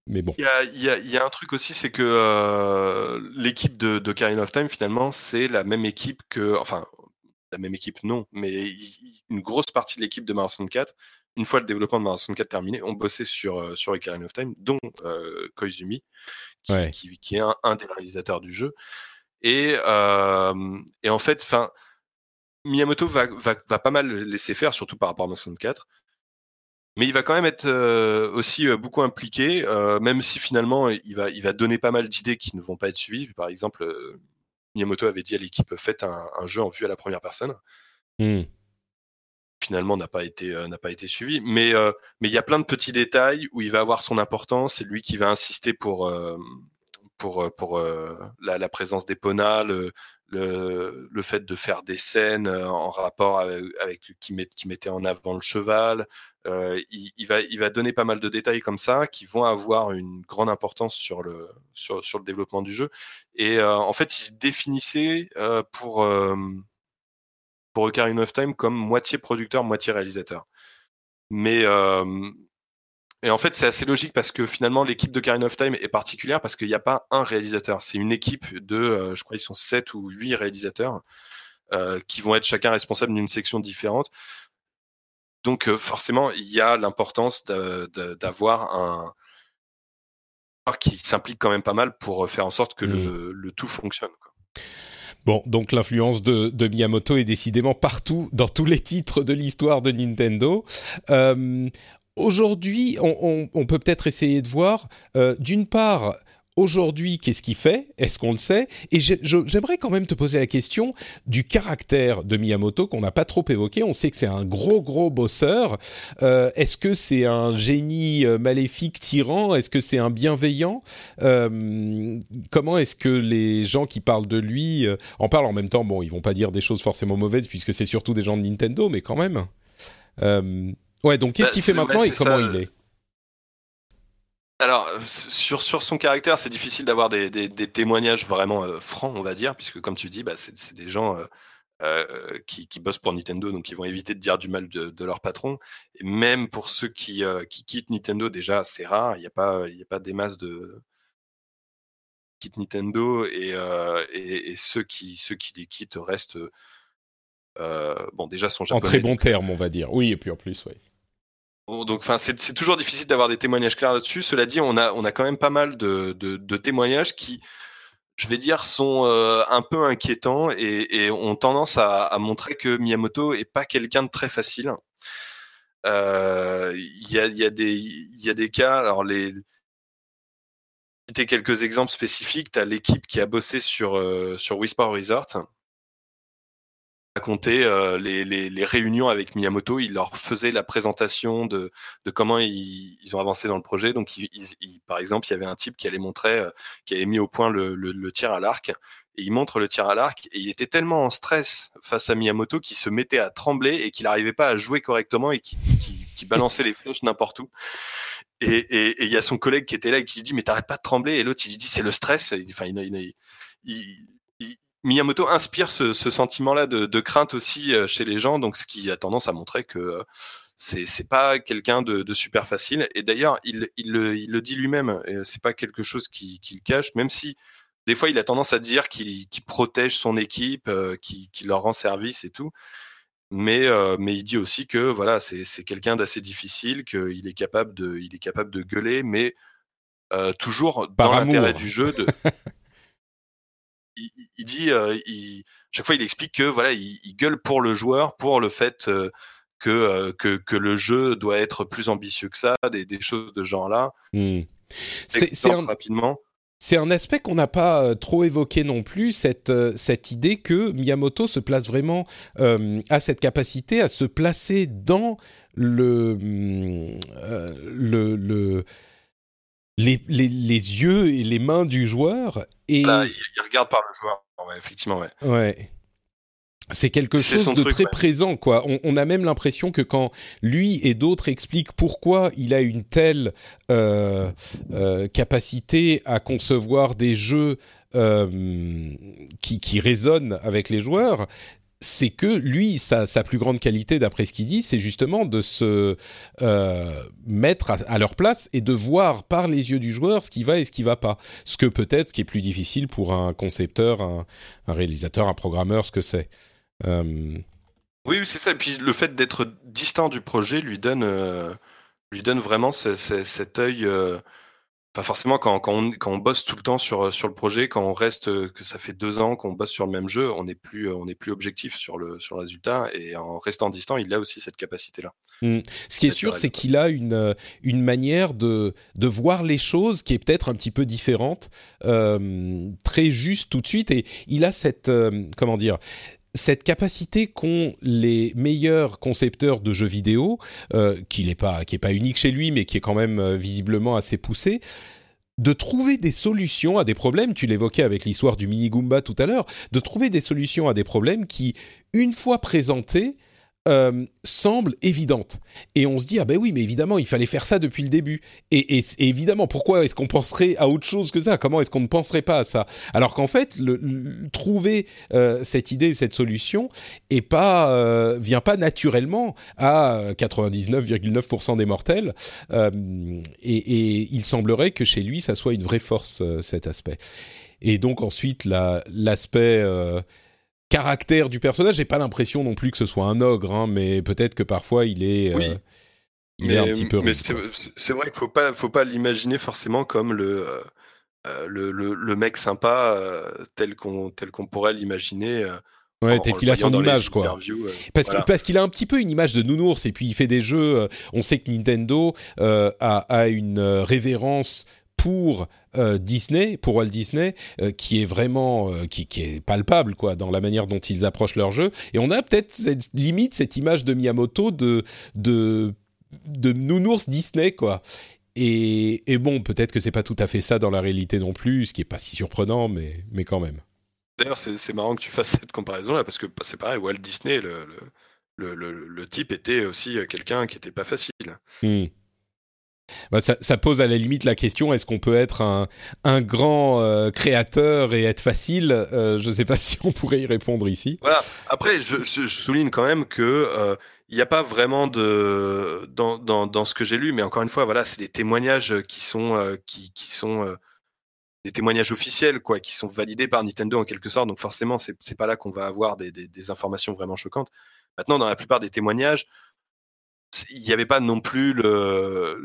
Mais bon. Il y a, un truc aussi, c'est que euh, l'équipe de, de of Time, finalement, c'est la même équipe que. Enfin, la même équipe, non, mais une grosse partie de l'équipe de Mario 64, une fois le développement de Mario 64 terminé, ont bossé sur, euh, sur Ocarina of Time, dont euh, Koizumi, qui, qui, est un, des réalisateurs du jeu. Et, et en fait, enfin. Miyamoto va, va, va, pas mal laisser faire, surtout par rapport à Mario 64 mais il va quand même être euh, aussi euh, beaucoup impliqué, euh, même si finalement il va, il va donner pas mal d'idées qui ne vont pas être suivies. Par exemple, Miyamoto avait dit à l'équipe faites un, jeu en vue à la première personne. Mmh. Finalement, n'a pas été n'a pas été suivi, mais mais il y a plein de petits détails où il va avoir son importance. C'est lui qui va insister pour pour pour la, la, présence d'Epona, le, le, le, fait de faire des scènes en rapport avec, qui, met, qui mettait en avant le cheval, euh, il, va, il va donner pas mal de détails comme ça qui vont avoir une grande importance sur le, sur, sur le développement du jeu. Et euh, en fait, il se définissait euh, pour, pour Ocarina of Time comme moitié producteur, moitié réalisateur. Mais et en fait, c'est assez logique parce que finalement, l'équipe de Ocarina of Time est particulière parce qu'il n'y a pas un réalisateur. C'est une équipe de, je crois, ils sont sept ou huit réalisateurs qui vont être chacun responsable d'une section différente. Donc forcément, il y a l'importance d'avoir un qui s'implique quand même pas mal pour faire en sorte que le, mmh. tout fonctionne. Bon, donc l'influence de, Miyamoto est décidément partout, dans tous les titres de l'histoire de Nintendo. Aujourd'hui, on, peut peut-être essayer de voir, d'une part, aujourd'hui, qu'est-ce qu'il fait? Est-ce qu'on le sait? Et j'aimerais quand même te poser la question du caractère de Miyamoto qu'on n'a pas trop évoqué. On sait que c'est un gros, gros bosseur. Euh, Est-ce que c'est un génie euh, maléfique, tyran? Est-ce que c'est un bienveillant? Euh, Comment est-ce que les gens qui parlent de lui euh, en parlent en même temps? Bon, ils vont pas dire des choses forcément mauvaises puisque c'est surtout des gens de Nintendo, mais quand même. Euh, ouais, donc qu'est-ce bah, qu'il fait maintenant et comment il est? Alors, sur, sur son caractère, c'est difficile d'avoir des, des, témoignages vraiment euh, francs, on va dire, puisque comme tu dis, bah, c'est des gens euh, euh, qui, qui, bossent pour Nintendo, donc ils vont éviter de dire du mal de, de leur patron. Et même pour ceux qui, qui quittent Nintendo, déjà, c'est rare, il n'y a, pas, y a pas des masses de quittent Nintendo, et, et, et, ceux, qui, ceux qui les quittent restent, bon, déjà, sont japonais. En très bon terme, on va dire. Oui, et puis en plus, oui. Donc, enfin, c'est toujours difficile d'avoir des témoignages clairs là-dessus. Cela dit, on a, on a quand même pas mal de, de, témoignages qui, je vais dire, sont euh, un peu inquiétants et, et ont tendance à, à, montrer que Miyamoto est pas quelqu'un de très facile. Euh, il y, a, y, a y a des cas, alors les citer quelques exemples spécifiques, tu as l'équipe qui a bossé sur, euh, sur Whisper Resort, raconter euh, les, les, les, réunions avec Miyamoto. Il leur faisait la présentation de, de comment ils, ils, ont avancé dans le projet. Donc, il, par exemple, il y avait un type qui allait montrer, euh, qui avait mis au point le, le, tir à l'arc. Et il montre le tir à l'arc et il était tellement en stress face à Miyamoto qu'il se mettait à trembler et qu'il n'arrivait pas à jouer correctement et qui, balançait les flèches n'importe où. Et il y a son collègue qui était là et qui lui dit mais t'arrêtes pas de trembler et l'autre il lui dit c'est le stress. Enfin il, il, il, Miyamoto inspire ce, sentiment-là de, crainte aussi euh, chez les gens, donc ce qui a tendance à montrer que euh, c'est pas quelqu'un de, super facile. Et d'ailleurs, il, le, dit lui-même, c'est pas quelque chose qu'il cache, même si des fois il a tendance à dire qu'il protège son équipe, euh, qu'il leur rend service et tout. Mais, mais il dit aussi que voilà, c'est quelqu'un d'assez difficile, qu'il est capable de, il est capable de gueuler, mais toujours dans l'intérêt du jeu. De... il, dit, euh, chaque fois, il explique que voilà, il, gueule pour le joueur, pour le fait euh, euh, que, que, le jeu doit être plus ambitieux que ça, des, choses de genre-là. Mmh. C'est un... rapidement. C'est un aspect qu'on n'a pas trop évoqué non plus, cette, cette idée que Miyamoto se place vraiment à cette capacité à se placer dans le, le, le les, les, les, yeux et les mains du joueur. Et... Là, il, regarde par le joueur, ouais, effectivement, ouais. Ouais. C'est quelque chose de très présent, quoi. On, on a même l'impression que quand lui et d'autres expliquent pourquoi il a une telle euh, euh, capacité à concevoir des jeux euh, qui, qui résonnent avec les joueurs, c'est que lui, sa, sa, plus grande qualité, d'après ce qu'il dit, c'est justement de se euh, mettre à, leur place et de voir par les yeux du joueur ce qui va et ce qui va pas. Ce que peut-être, ce qui est plus difficile pour un concepteur, un, réalisateur, un programmeur, ce que c'est. Euh... Oui, c'est ça. Et puis le fait d'être distant du projet lui donne, euh, lui donne vraiment cet œil pas forcément quand, quand, on, quand, on, bosse tout le temps sur, sur le projet, quand on reste, euh, que ça fait deux ans qu'on bosse sur le même jeu, on n'est plus, euh, on est plus objectif sur le, sur le résultat. Et en restant distant, il a aussi cette capacité-là. Mmh. Ce qui est sûr, c'est qu'il a une, euh, une manière de, de voir les choses qui est peut-être un petit peu différente, euh, très juste tout de suite. Et il a cette, euh, comment dire, cette capacité qu'ont les meilleurs concepteurs de jeux vidéo, euh, qui n'est pas unique chez lui, mais qui est quand même euh, visiblement assez poussé, de trouver des solutions à des problèmes. Tu l'évoquais avec l'histoire du mini Goomba tout à l'heure, de trouver des solutions à des problèmes qui, une fois présentés, euh, semble évidente. Et on se dit, ah ben oui, mais évidemment, il fallait faire ça depuis le début. Et, et, évidemment, pourquoi est-ce qu'on penserait à autre chose que ça? Comment est-ce qu'on ne penserait pas à ça? Alors qu'en fait, trouver euh, cette idée, cette solution, est pas, euh, vient pas naturellement à 99,9% des mortels. Et, il semblerait que chez lui, ça soit une vraie force, cet aspect. Et donc ensuite, l'aspect... La, caractère du personnage. J'ai pas l'impression non plus que ce soit un ogre, hein, mais peut-être que parfois il est, oui. euh, il mais, est un petit peu. Mais c'est vrai qu'il faut pas, faut pas l'imaginer forcément comme le, euh, le, le, le, mec sympa euh, tel qu'on tel qu'on pourrait l'imaginer. Euh, Ouais, tel qu'il a son image, quoi. Euh, parce voilà. parce qu'il a un petit peu une image de nounours et puis il fait des jeux. Euh, on sait que Nintendo euh, a, a, une révérence pour euh, Disney, pour Walt Disney, euh, qui est vraiment, euh, qui, qui, est palpable quoi, dans la manière dont ils approchent leur jeu. Et on a peut-être cette limite cette image de Miyamoto de de de nounours Disney quoi. Et, et bon, peut-être que c'est pas tout à fait ça dans la réalité non plus, ce qui est pas si surprenant, mais mais quand même. D'ailleurs, c'est marrant que tu fasses cette comparaison là, parce que c'est pareil, Walt Disney, le, le, le, le type était aussi quelqu'un qui était pas facile. Mmh. Bah ça, pose à la limite la question est-ce qu'on peut être un, grand euh, créateur et être facile? Euh, Je ne sais pas si on pourrait y répondre ici. Après, je, souligne quand même que il euh, n'y a pas vraiment de dans, ce que j'ai lu, mais encore une fois, voilà, c'est des témoignages qui sont euh, euh, des témoignages officiels, quoi, qui sont validés par Nintendo en quelque sorte. Donc forcément, c'est c'est pas là qu'on va avoir des informations vraiment choquantes. Maintenant, dans la plupart des témoignages, il n'y avait pas non plus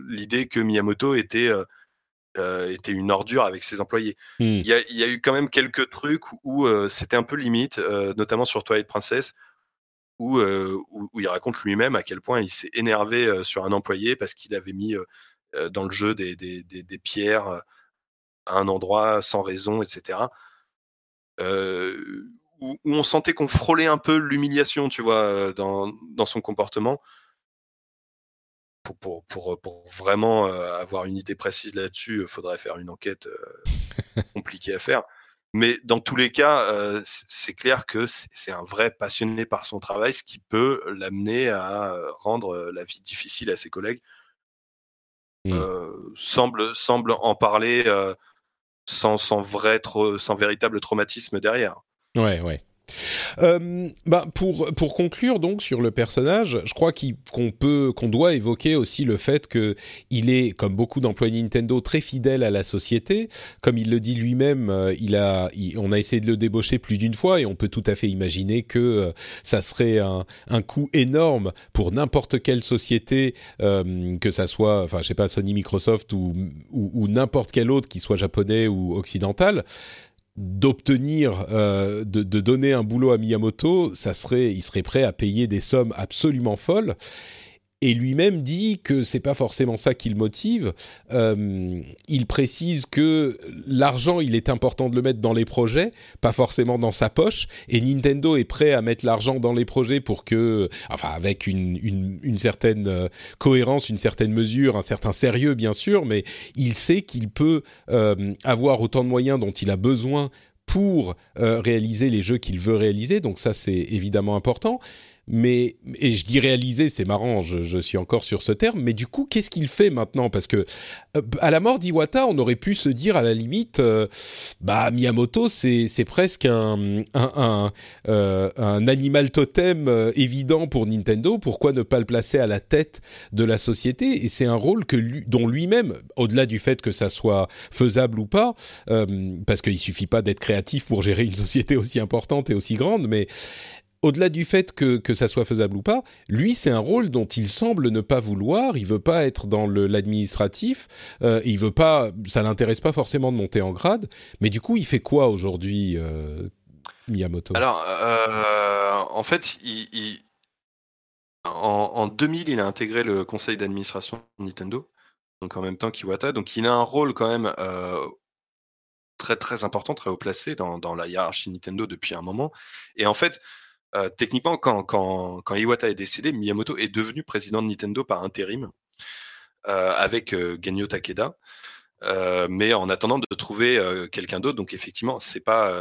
l'idée que Miyamoto était, euh, était une ordure avec ses employés. Hmm. Il y, y, a eu quand même quelques trucs où euh, c'était un peu limite, euh, notamment sur Twilight Princess, où, où, où il raconte lui-même à quel point il s'est énervé sur un employé parce qu'il avait mis dans le jeu des, des, des, des, pierres à un endroit sans raison, etc. Où, où, on sentait qu'on frôlait un peu l'humiliation, tu vois, dans, dans son comportement pour, pour, pour, pour, vraiment euh, avoir une idée précise là-dessus, il faudrait faire une enquête euh, compliquée à faire. Mais dans tous les cas, euh, c'est clair que c'est un vrai passionné par son travail, ce qui peut l'amener à rendre la vie difficile à ses collègues. Mmh. semble, semble en parler sans, sans, vrai, sans véritable traumatisme derrière. Ouais, ouais. Euh, bah pour conclure donc sur le personnage, je crois qu'on peut doit évoquer aussi le fait que il est comme beaucoup d'employés Nintendo très fidèle à la société, comme il le dit lui-même, euh, il a on a essayé de le débaucher plus d'une fois et on peut tout à fait imaginer que euh, ça serait un un coût énorme pour n'importe quelle société que ça soit enfin je sais pas Sony, Microsoft ou, ou n'importe quel autre qui soit japonais ou occidental d'obtenir, euh, de, de, donner un boulot à Miyamoto, ça serait, il serait prêt à payer des sommes absolument folles. Et lui-même dit que c'est pas forcément ça qui le motive. Euh, il précise que l'argent, il est important de le mettre dans les projets, pas forcément dans sa poche. Et Nintendo est prêt à mettre l'argent dans les projets pour que, enfin, avec une, certaine euh, cohérence, une certaine mesure, un certain sérieux, bien sûr, mais il sait qu'il peut euh, avoir autant de moyens dont il a besoin pour réaliser les jeux qu'il veut réaliser. Donc ça, c'est évidemment important mais et je dis réaliser, c'est marrant, je, suis encore sur ce terme. Mais du coup, qu'est-ce qu'il fait maintenant? Parce que euh, à la mort d'Iwata, on aurait pu se dire à la limite, euh, bah Miyamoto, c'est presque un un, euh, animal totem évident pour Nintendo. Pourquoi ne pas le placer à la tête de la société? Et c'est un rôle que dont lui-même, au-delà du fait que ça soit faisable ou pas, parce qu'il suffit pas d'être créatif pour gérer une société aussi importante et aussi grande, mais au-delà du fait que, que ça soit faisable ou pas, lui, c'est un rôle dont il semble ne pas vouloir. Il veut pas être dans l'administratif. Euh, il veut pas, ça l'intéresse pas forcément de monter en grade. Mais du coup, il fait quoi aujourd'hui, euh, Miyamoto? Alors, euh, en fait, en, en, 2000, il a intégré le conseil d'administration Nintendo, donc en même temps qu'Iwata. Donc, il a un rôle quand même euh, très très important, très haut placé dans, dans, la hiérarchie Nintendo depuis un moment. Et en fait, euh, techniquement, quand, Iwata est décédé, Miyamoto est devenu président de Nintendo par intérim euh, avec euh, Genyo Takeda. mais en attendant de trouver quelqu'un d'autre, donc effectivement, c'est pas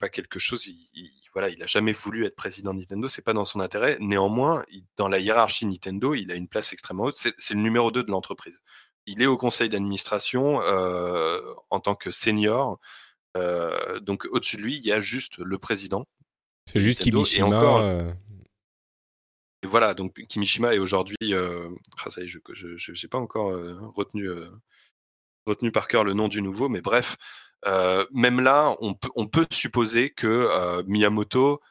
pas quelque chose. Il, voilà, il a jamais voulu être président de Nintendo, c'est pas dans son intérêt. Néanmoins, dans la hiérarchie Nintendo, il a une place extrêmement haute. C'est le numéro 2 de l'entreprise. Il est au conseil d'administration en tant que senior. donc au-dessus de lui, il y a juste le président c'est juste Kimishima. Et encore, euh. voilà, donc Kimishima est aujourd'hui. Euh... Ah, ça y est, je n'ai pas encore euh, retenu, euh, retenu par cœur le nom du nouveau, mais bref, même là, on, peut, on peut supposer que Miyamoto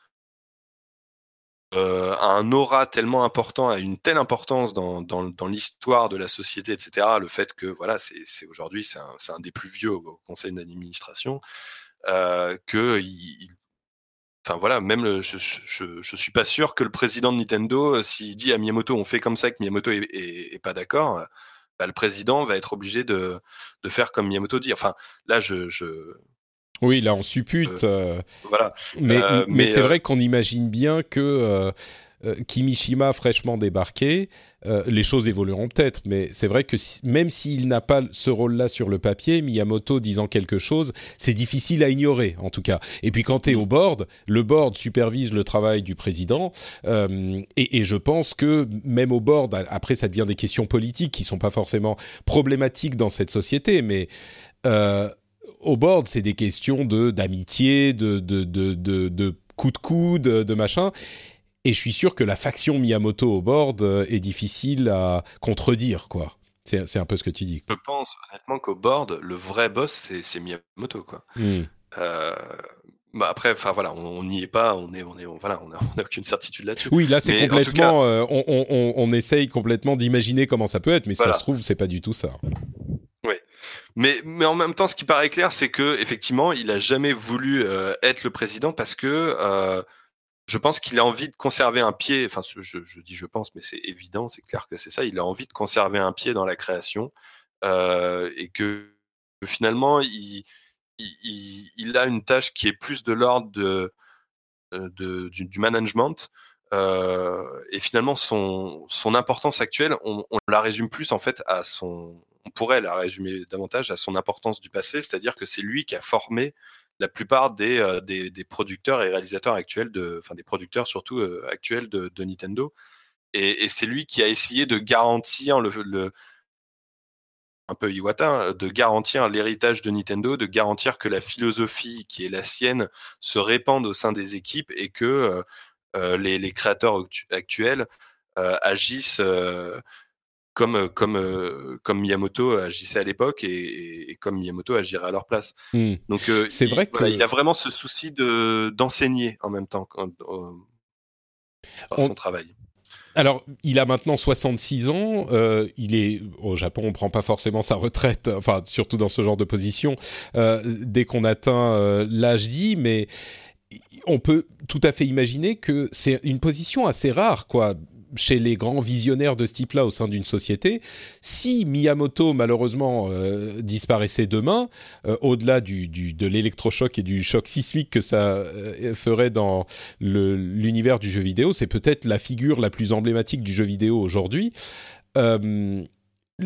a un aura tellement important, a une telle importance dans, dans, dans l'histoire de la société, etc. Le fait que voilà, c'est aujourd'hui c'est un, un, des plus vieux au conseil d'administration, euh, que il, Enfin voilà, même je, je, suis pas sûr que le président de Nintendo, euh, s'il dit à Miyamoto on fait comme ça, que Miyamoto est, pas d'accord, bah, le président va être obligé de, de, faire comme Miyamoto dit. Enfin là, je, je... oui, là on suppute. Euh, voilà. Mais, euh, mais, c'est vrai qu'on imagine bien que euh, Kimishima fraîchement débarqué, euh, les choses évolueront peut-être, mais c'est vrai que même s'il n'a pas ce rôle-là sur le papier, Miyamoto disant quelque chose, c'est difficile à ignorer en tout cas. Et puis quand tu es au board, le board supervise le travail du président, euh, et, je pense que même au board, après ça devient des questions politiques qui sont pas forcément problématiques dans cette société, mais au board, c'est des questions d'amitié, de de, de, de, de coup de coude, de machin. Et je suis sûr que la faction Miyamoto au board euh, est difficile à contredire, quoi. C'est un peu ce que tu dis. Je pense honnêtement qu'au board, le vrai boss, c'est Miyamoto, quoi. Hmm. Euh, bah après, enfin voilà, on n'y est pas, on est, on est, voilà, on n'a aucune certitude là-dessus. Oui, là c'est complètement, euh, on, on, on, essaye complètement d'imaginer comment ça peut être, mais ça se trouve, c'est pas du tout ça. Oui, mais, mais en même temps, ce qui paraît clair, c'est que effectivement, il a jamais voulu être le président parce que je pense qu'il a envie de conserver un pied, enfin je, dis je pense, mais c'est évident, c'est clair que c'est ça, il a envie de conserver un pied dans la création euh, et que, finalement il, a une tâche qui est plus de l'ordre de, euh, du, management euh, et finalement son, son importance actuelle, on, la résume plus en fait à son, on pourrait la résumer davantage à son importance du passé, c'est-à-dire que c'est lui qui a formé la plupart euh, des, des, producteurs et réalisateurs actuels, de, enfin des producteurs surtout euh, actuels de, Nintendo. Et, c'est lui qui a essayé de garantir le, un peu Iwata, hein, de garantir l'héritage de Nintendo, de garantir que la philosophie qui est la sienne se répande au sein des équipes et que euh, les, créateurs actuels agissent comme euh, comme euh, comme Miyamoto agissait à l'époque et, comme Miyamoto agirait à leur place. Hmm. Donc euh, c'est vrai qu'il il a vraiment ce souci de d'enseigner en même temps par son travail. Alors, il a maintenant 66 ans. il est au Japon, on prend pas forcément sa retraite, enfin surtout dans ce genre de position dès qu'on atteint l'âge dit, mais on peut tout à fait imaginer que c'est une position assez rare, quoi chez les grands visionnaires de ce type-là au sein d'une société. Si Miyamoto malheureusement euh, disparaissait demain, euh, au-delà de l'électrochoc et du choc sismique que ça euh, ferait dans l'univers du jeu vidéo, c'est peut-être la figure la plus emblématique du jeu vidéo aujourd'hui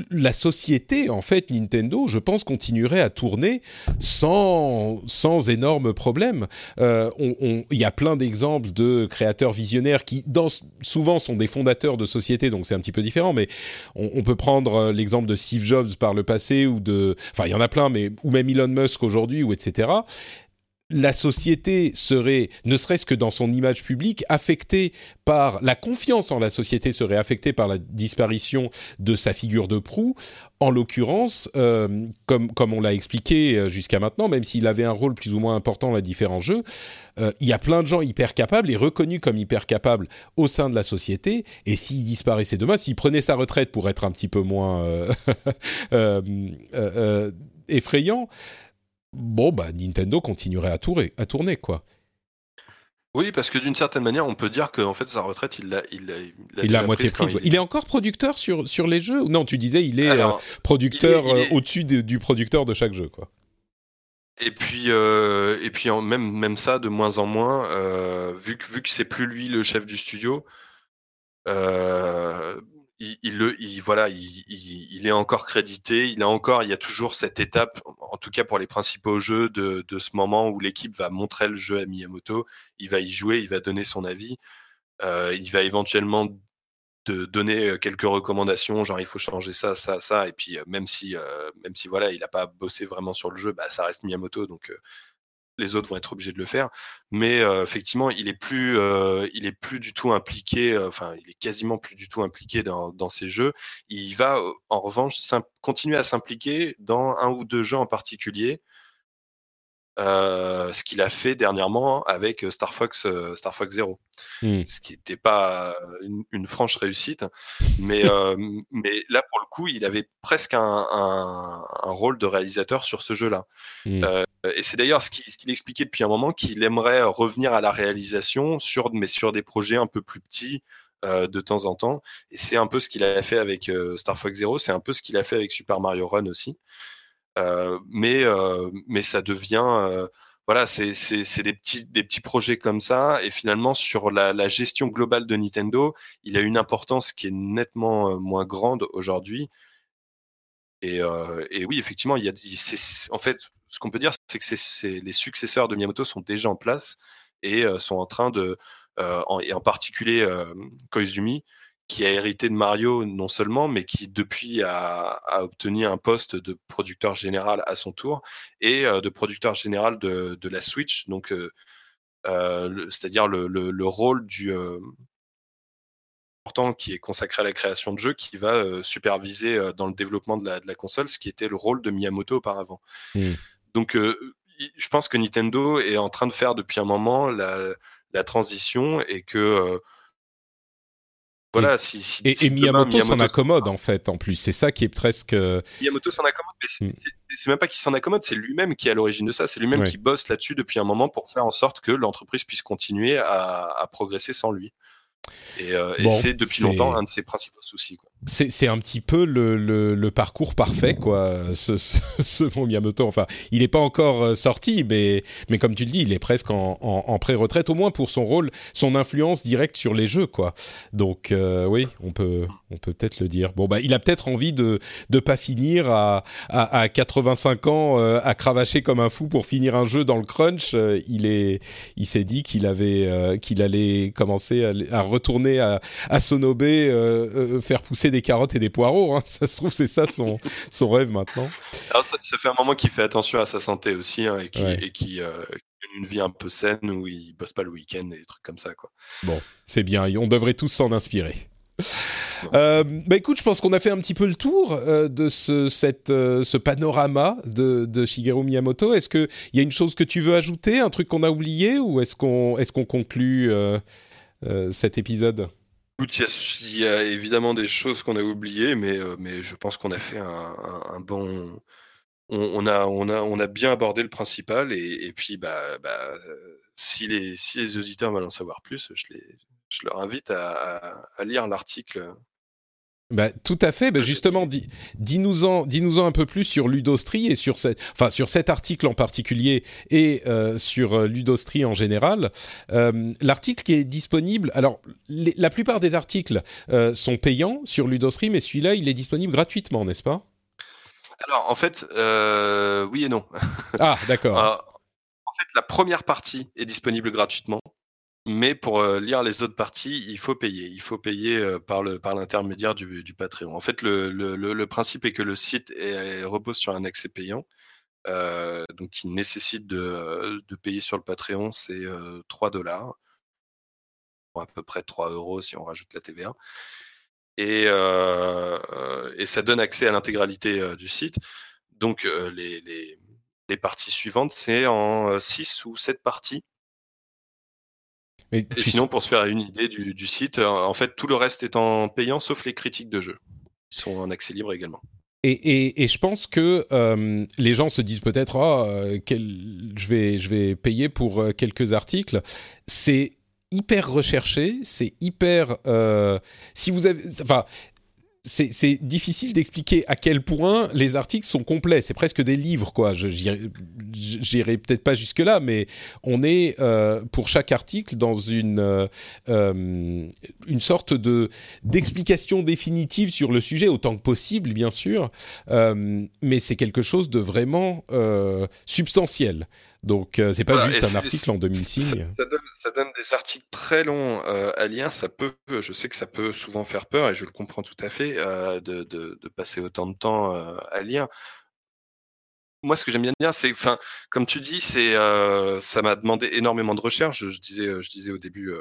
la société, en fait, Nintendo, je pense, continuerait à tourner sans, sans énormes problèmes. Euh, il y a plein d'exemples de créateurs visionnaires qui, dans, souvent, sont des fondateurs de sociétés, donc c'est un petit peu différent, mais on, peut prendre euh, l'exemple de Steve Jobs par le passé, ou de... Enfin, il y en a plein, mais... Ou même Elon Musk aujourd'hui, ou etc la société serait, ne serait-ce que dans son image publique, affectée par la confiance en la société serait affectée par la disparition de sa figure de proue. En l'occurrence, euh, comme comme on l'a expliqué euh, jusqu'à maintenant, même s'il avait un rôle plus ou moins important dans différents jeux, euh, il y a plein de gens hyper capables et reconnus comme hyper capables au sein de la société. Et s'il disparaissait demain, s'il prenait sa retraite pour être un petit peu moins effrayant, bon, bah, Nintendo continuerait à tourner, à tourner quoi. Oui, parce que d'une certaine manière, on peut dire qu'en fait, sa retraite, il l'a, il il, a moitié prise. Il... est encore producteur sur, sur les jeux Non, tu disais, il est euh, producteur euh, au-dessus du producteur de chaque jeu, quoi. Et puis, euh, et puis même, même ça, de moins en moins, vu que, vu que c'est plus lui le chef du studio, il, est encore crédité. Il a encore, il y a toujours cette étape, en tout cas pour les principaux jeux, de, ce moment où l'équipe va montrer le jeu à Miyamoto. Il va y jouer, il va donner son avis. Euh, il va éventuellement de donner euh, quelques recommandations, genre il faut changer ça, ça, ça. Et puis euh, même si, même si voilà, il n'a pas bossé vraiment sur le jeu, bah, ça reste Miyamoto, donc les autres vont être obligés de le faire. Mais effectivement, il est plus, il est plus du tout impliqué. Enfin, il est quasiment plus du tout impliqué dans ces jeux. Il va en revanche continuer à s'impliquer dans un ou deux jeux en particulier euh, ce qu'il a fait dernièrement avec euh, Star Fox, euh, Star Fox Zero, mmh. ce qui n'était pas une, franche réussite, mais, mais là pour le coup, il avait presque un, un, rôle de réalisateur sur ce jeu-là. Mmh. et c'est d'ailleurs ce qu'il expliquait depuis un moment qu'il aimerait revenir à la réalisation sur, mais sur des projets un peu plus petits. de temps en temps, et c'est un peu ce qu'il a fait avec Star Fox Zero, c'est un peu ce qu'il a fait avec Super Mario Run aussi. Mais, mais ça devient voilà, c'est des petits, des petits projets comme ça. Et finalement, sur la, gestion globale de Nintendo, il a une importance qui est nettement moins grande aujourd'hui. Et, et, oui, effectivement, il y a, en fait, ce qu'on peut dire, c'est que les successeurs de Miyamoto sont déjà en place et sont en train de, et en particulier Koizumi, qui a hérité de Mario non seulement, mais qui depuis a, obtenu un poste de producteur général à son tour et euh, de producteur général de, la Switch, donc euh, euh, c'est-à-dire le, rôle du important qui est consacré à la création de jeux, qui va superviser dans le développement de la, console, ce qui était le rôle de Miyamoto auparavant. Mmh. Donc je pense que Nintendo est en train de faire depuis un moment la, la transition et que voilà, si, si, et, Miyamoto, s'en accommode en fait, en plus. C'est ça qui est presque. Euh, Miyamoto s'en accommode, mais hmm. c'est même pas qu'il s'en accommode, c'est lui-même qui est à l'origine de ça. C'est lui-même qui bosse là-dessus depuis un moment pour faire en sorte que l'entreprise puisse continuer à, à, progresser sans lui. Et, euh, et c'est depuis longtemps un de ses principaux soucis. Quoi c'est un petit peu le, le, le, parcours parfait, quoi, ce, ce, ce bon Miyamoto. Enfin, il n'est pas encore euh, sorti, mais, mais comme tu le dis, il est presque en, en, en pré-retraite, au moins pour son rôle, son influence directe sur les jeux, quoi. Donc, euh, oui, on peut on peut peut-être le dire. Bon, bah, il a peut-être envie de de pas finir à, à, à 85 ans euh, à cravacher comme un fou pour finir un jeu dans le crunch. il est, il s'est dit qu'il avait, qu'il allait commencer à, à retourner à, à Sonobe, faire pousser des carottes et des poireaux. Hein. Ça se trouve, c'est ça son, son rêve maintenant. Alors, ça, fait un moment qu'il fait attention à sa santé aussi hein, et qui, et qui euh, une vie un peu saine où il bosse pas le week-end et des trucs comme ça. Quoi. Bon, c'est bien. On devrait tous s'en inspirer. Euh, bah écoute, je pense qu'on a fait un petit peu le tour euh, de ce, cette, euh, ce panorama de, de Shigeru Miyamoto. Est-ce qu'il y a une chose que tu veux ajouter, un truc qu'on a oublié, ou est-ce qu'on est qu'on conclut cet épisode? Il y, a évidemment des choses qu'on a oubliées, mais, euh, je pense qu'on a fait un, bon. On, a, bien abordé le principal, et, puis bah, bah, si, les, auditeurs veulent en savoir plus, je les, leur invite à lire l'article bah, tout à fait. Bah, justement, dis, dis-nous-en, dis-nous-en un peu plus sur Ludostri et sur cette, enfin sur cet article en particulier et euh, sur euh, Ludostri en général. Euh, l'article qui est disponible. Alors, la plupart des articles euh, sont payants sur Ludostri, mais celui-là, il est disponible gratuitement, n'est-ce pas? Alors, en fait, oui et non. Ah, d'accord. en fait, la première partie est disponible gratuitement. Mais pour euh, lire les autres parties, il faut payer. Il faut payer euh, par le par l'intermédiaire du, du, Patreon. En fait, le, le, principe est que le site repose sur un accès payant, euh, donc il nécessite de, de, payer sur le Patreon, c'est 3 dollars, à peu près 3 euros si on rajoute la TVA. Et, et ça donne accès à l'intégralité du site. Donc les, les, les parties suivantes, c'est en 6 ou 7 parties et sinon, pour se faire une idée du, site, euh, en fait, tout le reste est en payant, sauf les critiques de jeu. Ils sont en accès libre également. Et, je pense que euh, les gens se disent peut-être, oh, je, vais, je vais payer pour quelques articles. C'est hyper recherché, c'est hyper. si vous avez, enfin, c'est difficile d'expliquer à quel point les articles sont complets. C'est presque des livres, quoi. J'irai peut-être pas jusque là, mais on est euh, pour chaque article dans une euh, euh, une sorte de d'explication définitive sur le sujet autant que possible, bien sûr. mais c'est quelque chose de vraiment substantiel. Donc, euh, c'est pas juste un article en 2006. Ça, donne, des articles très longs euh, à lire. Ça peut, je sais que ça peut souvent faire peur, et je le comprends tout à fait, euh, de, de, de, passer autant de temps à lire. Moi, ce que j'aime bien dire, c'est, enfin, comme tu dis, c'est, ça m'a demandé énormément de recherche. Je, disais, je disais au début,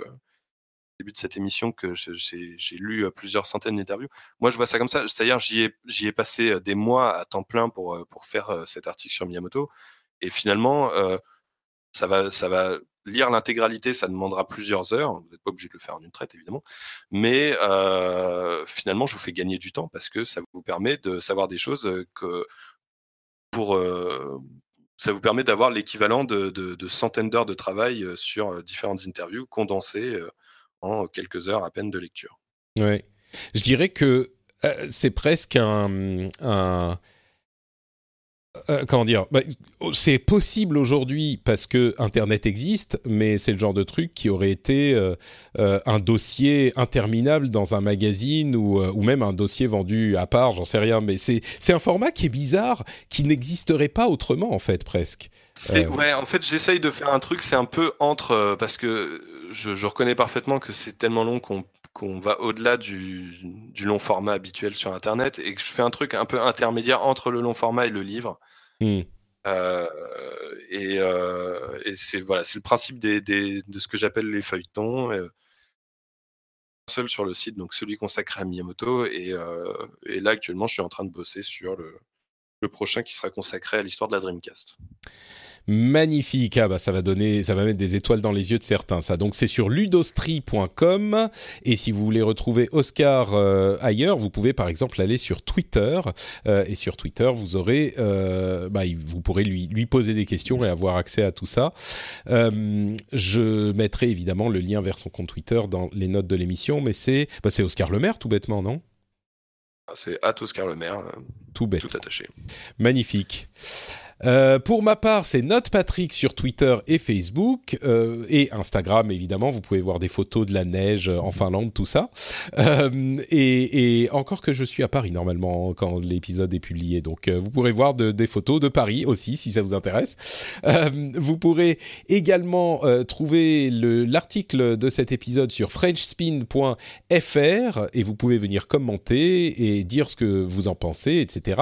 début de cette émission que j'ai lu plusieurs centaines d'interviews. Moi, je vois ça comme ça. C'est-à-dire, j'y ai, ai passé des mois à temps plein pour, pour faire cet article sur Miyamoto. Et finalement, euh, ça, va, lire l'intégralité, ça demandera plusieurs heures. Vous n'êtes pas obligé de le faire en une traite, évidemment. Mais euh, finalement, je vous fais gagner du temps parce que ça vous permet de savoir des choses euh, que pour. ça vous permet d'avoir l'équivalent de, centaines d'heures de travail sur différentes interviews condensées en quelques heures à peine de lecture. Oui. Je dirais que c'est presque un euh, comment dire? Bah, C'est possible aujourd'hui parce que Internet existe, mais c'est le genre de truc qui aurait été euh, euh, un dossier interminable dans un magazine ou, ou même un dossier vendu à part, j'en sais rien. Mais c'est un format qui est bizarre, qui n'existerait pas autrement en fait presque. Ouais, en fait j'essaye de faire un truc, c'est un peu entre parce que je, je reconnais parfaitement que c'est tellement long qu'on qu'on va au-delà du, du, long format habituel sur Internet et que je fais un truc un peu intermédiaire entre le long format et le livre. Hmm. Euh, et, euh, et c'est voilà, c'est le principe des, des, de ce que j'appelle les feuilletons. Euh, seul sur le site, donc celui consacré à Miyamoto. Et, et, là, actuellement, je suis en train de bosser sur le, le prochain qui sera consacré à l'histoire de la Dreamcast magnifique. Ah bah ça va donner, ça va mettre des étoiles dans les yeux de certains. Ça. Donc c'est sur ludostri.com et si vous voulez retrouver Oscar euh, ailleurs, vous pouvez par exemple aller sur Twitter euh, et sur Twitter vous aurez, euh, bah, vous pourrez lui lui poser des questions et avoir accès à tout ça. je mettrai évidemment le lien vers son compte Twitter dans les notes de l'émission, mais c'est bah, c'est Oscar Lemaire tout bêtement, non? C'est at Oscar Lemaire. Tout bête. Tout attaché. Magnifique. Euh, pour ma part, c'est Note Patrick sur Twitter et Facebook euh, et Instagram évidemment. Vous pouvez voir des photos de la neige en Finlande, tout ça. Euh, et, et, encore que je suis à Paris normalement quand l'épisode est publié, donc euh, vous pourrez voir de, des photos de Paris aussi si ça vous intéresse. Euh, vous pourrez également trouver l'article de cet épisode sur frenchspin.fr et vous pouvez venir commenter et dire ce que vous en pensez, etc.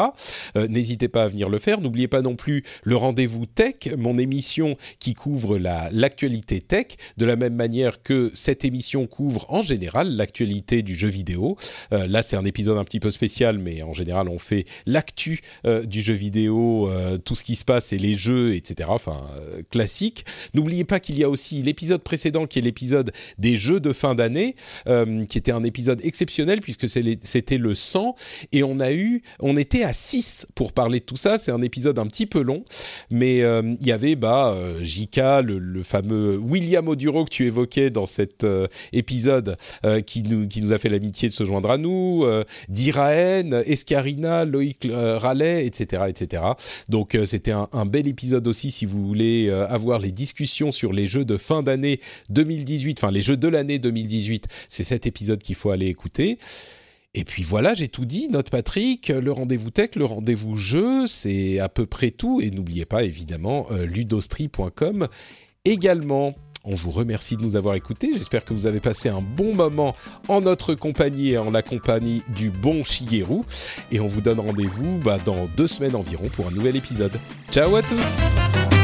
N'hésitez pas à venir le faire. N'oubliez pas non plus le rendez-vous tech, mon émission qui couvre l'actualité tech, de la même manière que cette émission couvre en général l'actualité du jeu vidéo. Euh, là, c'est un épisode un petit peu spécial, mais en général, on fait l'actu euh, du jeu vidéo, euh, tout ce qui se passe et les jeux, etc. Enfin, classique. N'oubliez pas qu'il y a aussi l'épisode précédent qui est l'épisode des jeux de fin d'année, qui était un épisode exceptionnel puisque c'était le 100 et on a eu, on était à 6 pour parler de tout ça. C'est un épisode un petit peu long, mais il y avait bah J.K., le, fameux William Oduro que tu évoquais dans cet épisode, qui nous qui nous a fait l'amitié de se joindre à nous, Diraen, Escarina, Loïc Rallet, etc., etc. Donc c'était un, un, bel épisode aussi si vous voulez avoir les discussions sur les jeux de fin d'année 2018, enfin les jeux de l'année 2018. C'est cet épisode qu'il faut aller écouter. Et puis voilà, j'ai tout dit. Note Patrick, le rendez-vous tech, le rendez-vous jeu, c'est à peu près tout. Et n'oubliez pas évidemment euh, ludostri.com également. On vous remercie de nous avoir écoutés. J'espère que vous avez passé un bon moment en notre compagnie et en la compagnie du bon Shigeru. Et on vous donne rendez-vous bah, dans deux semaines environ pour un nouvel épisode. Ciao à tous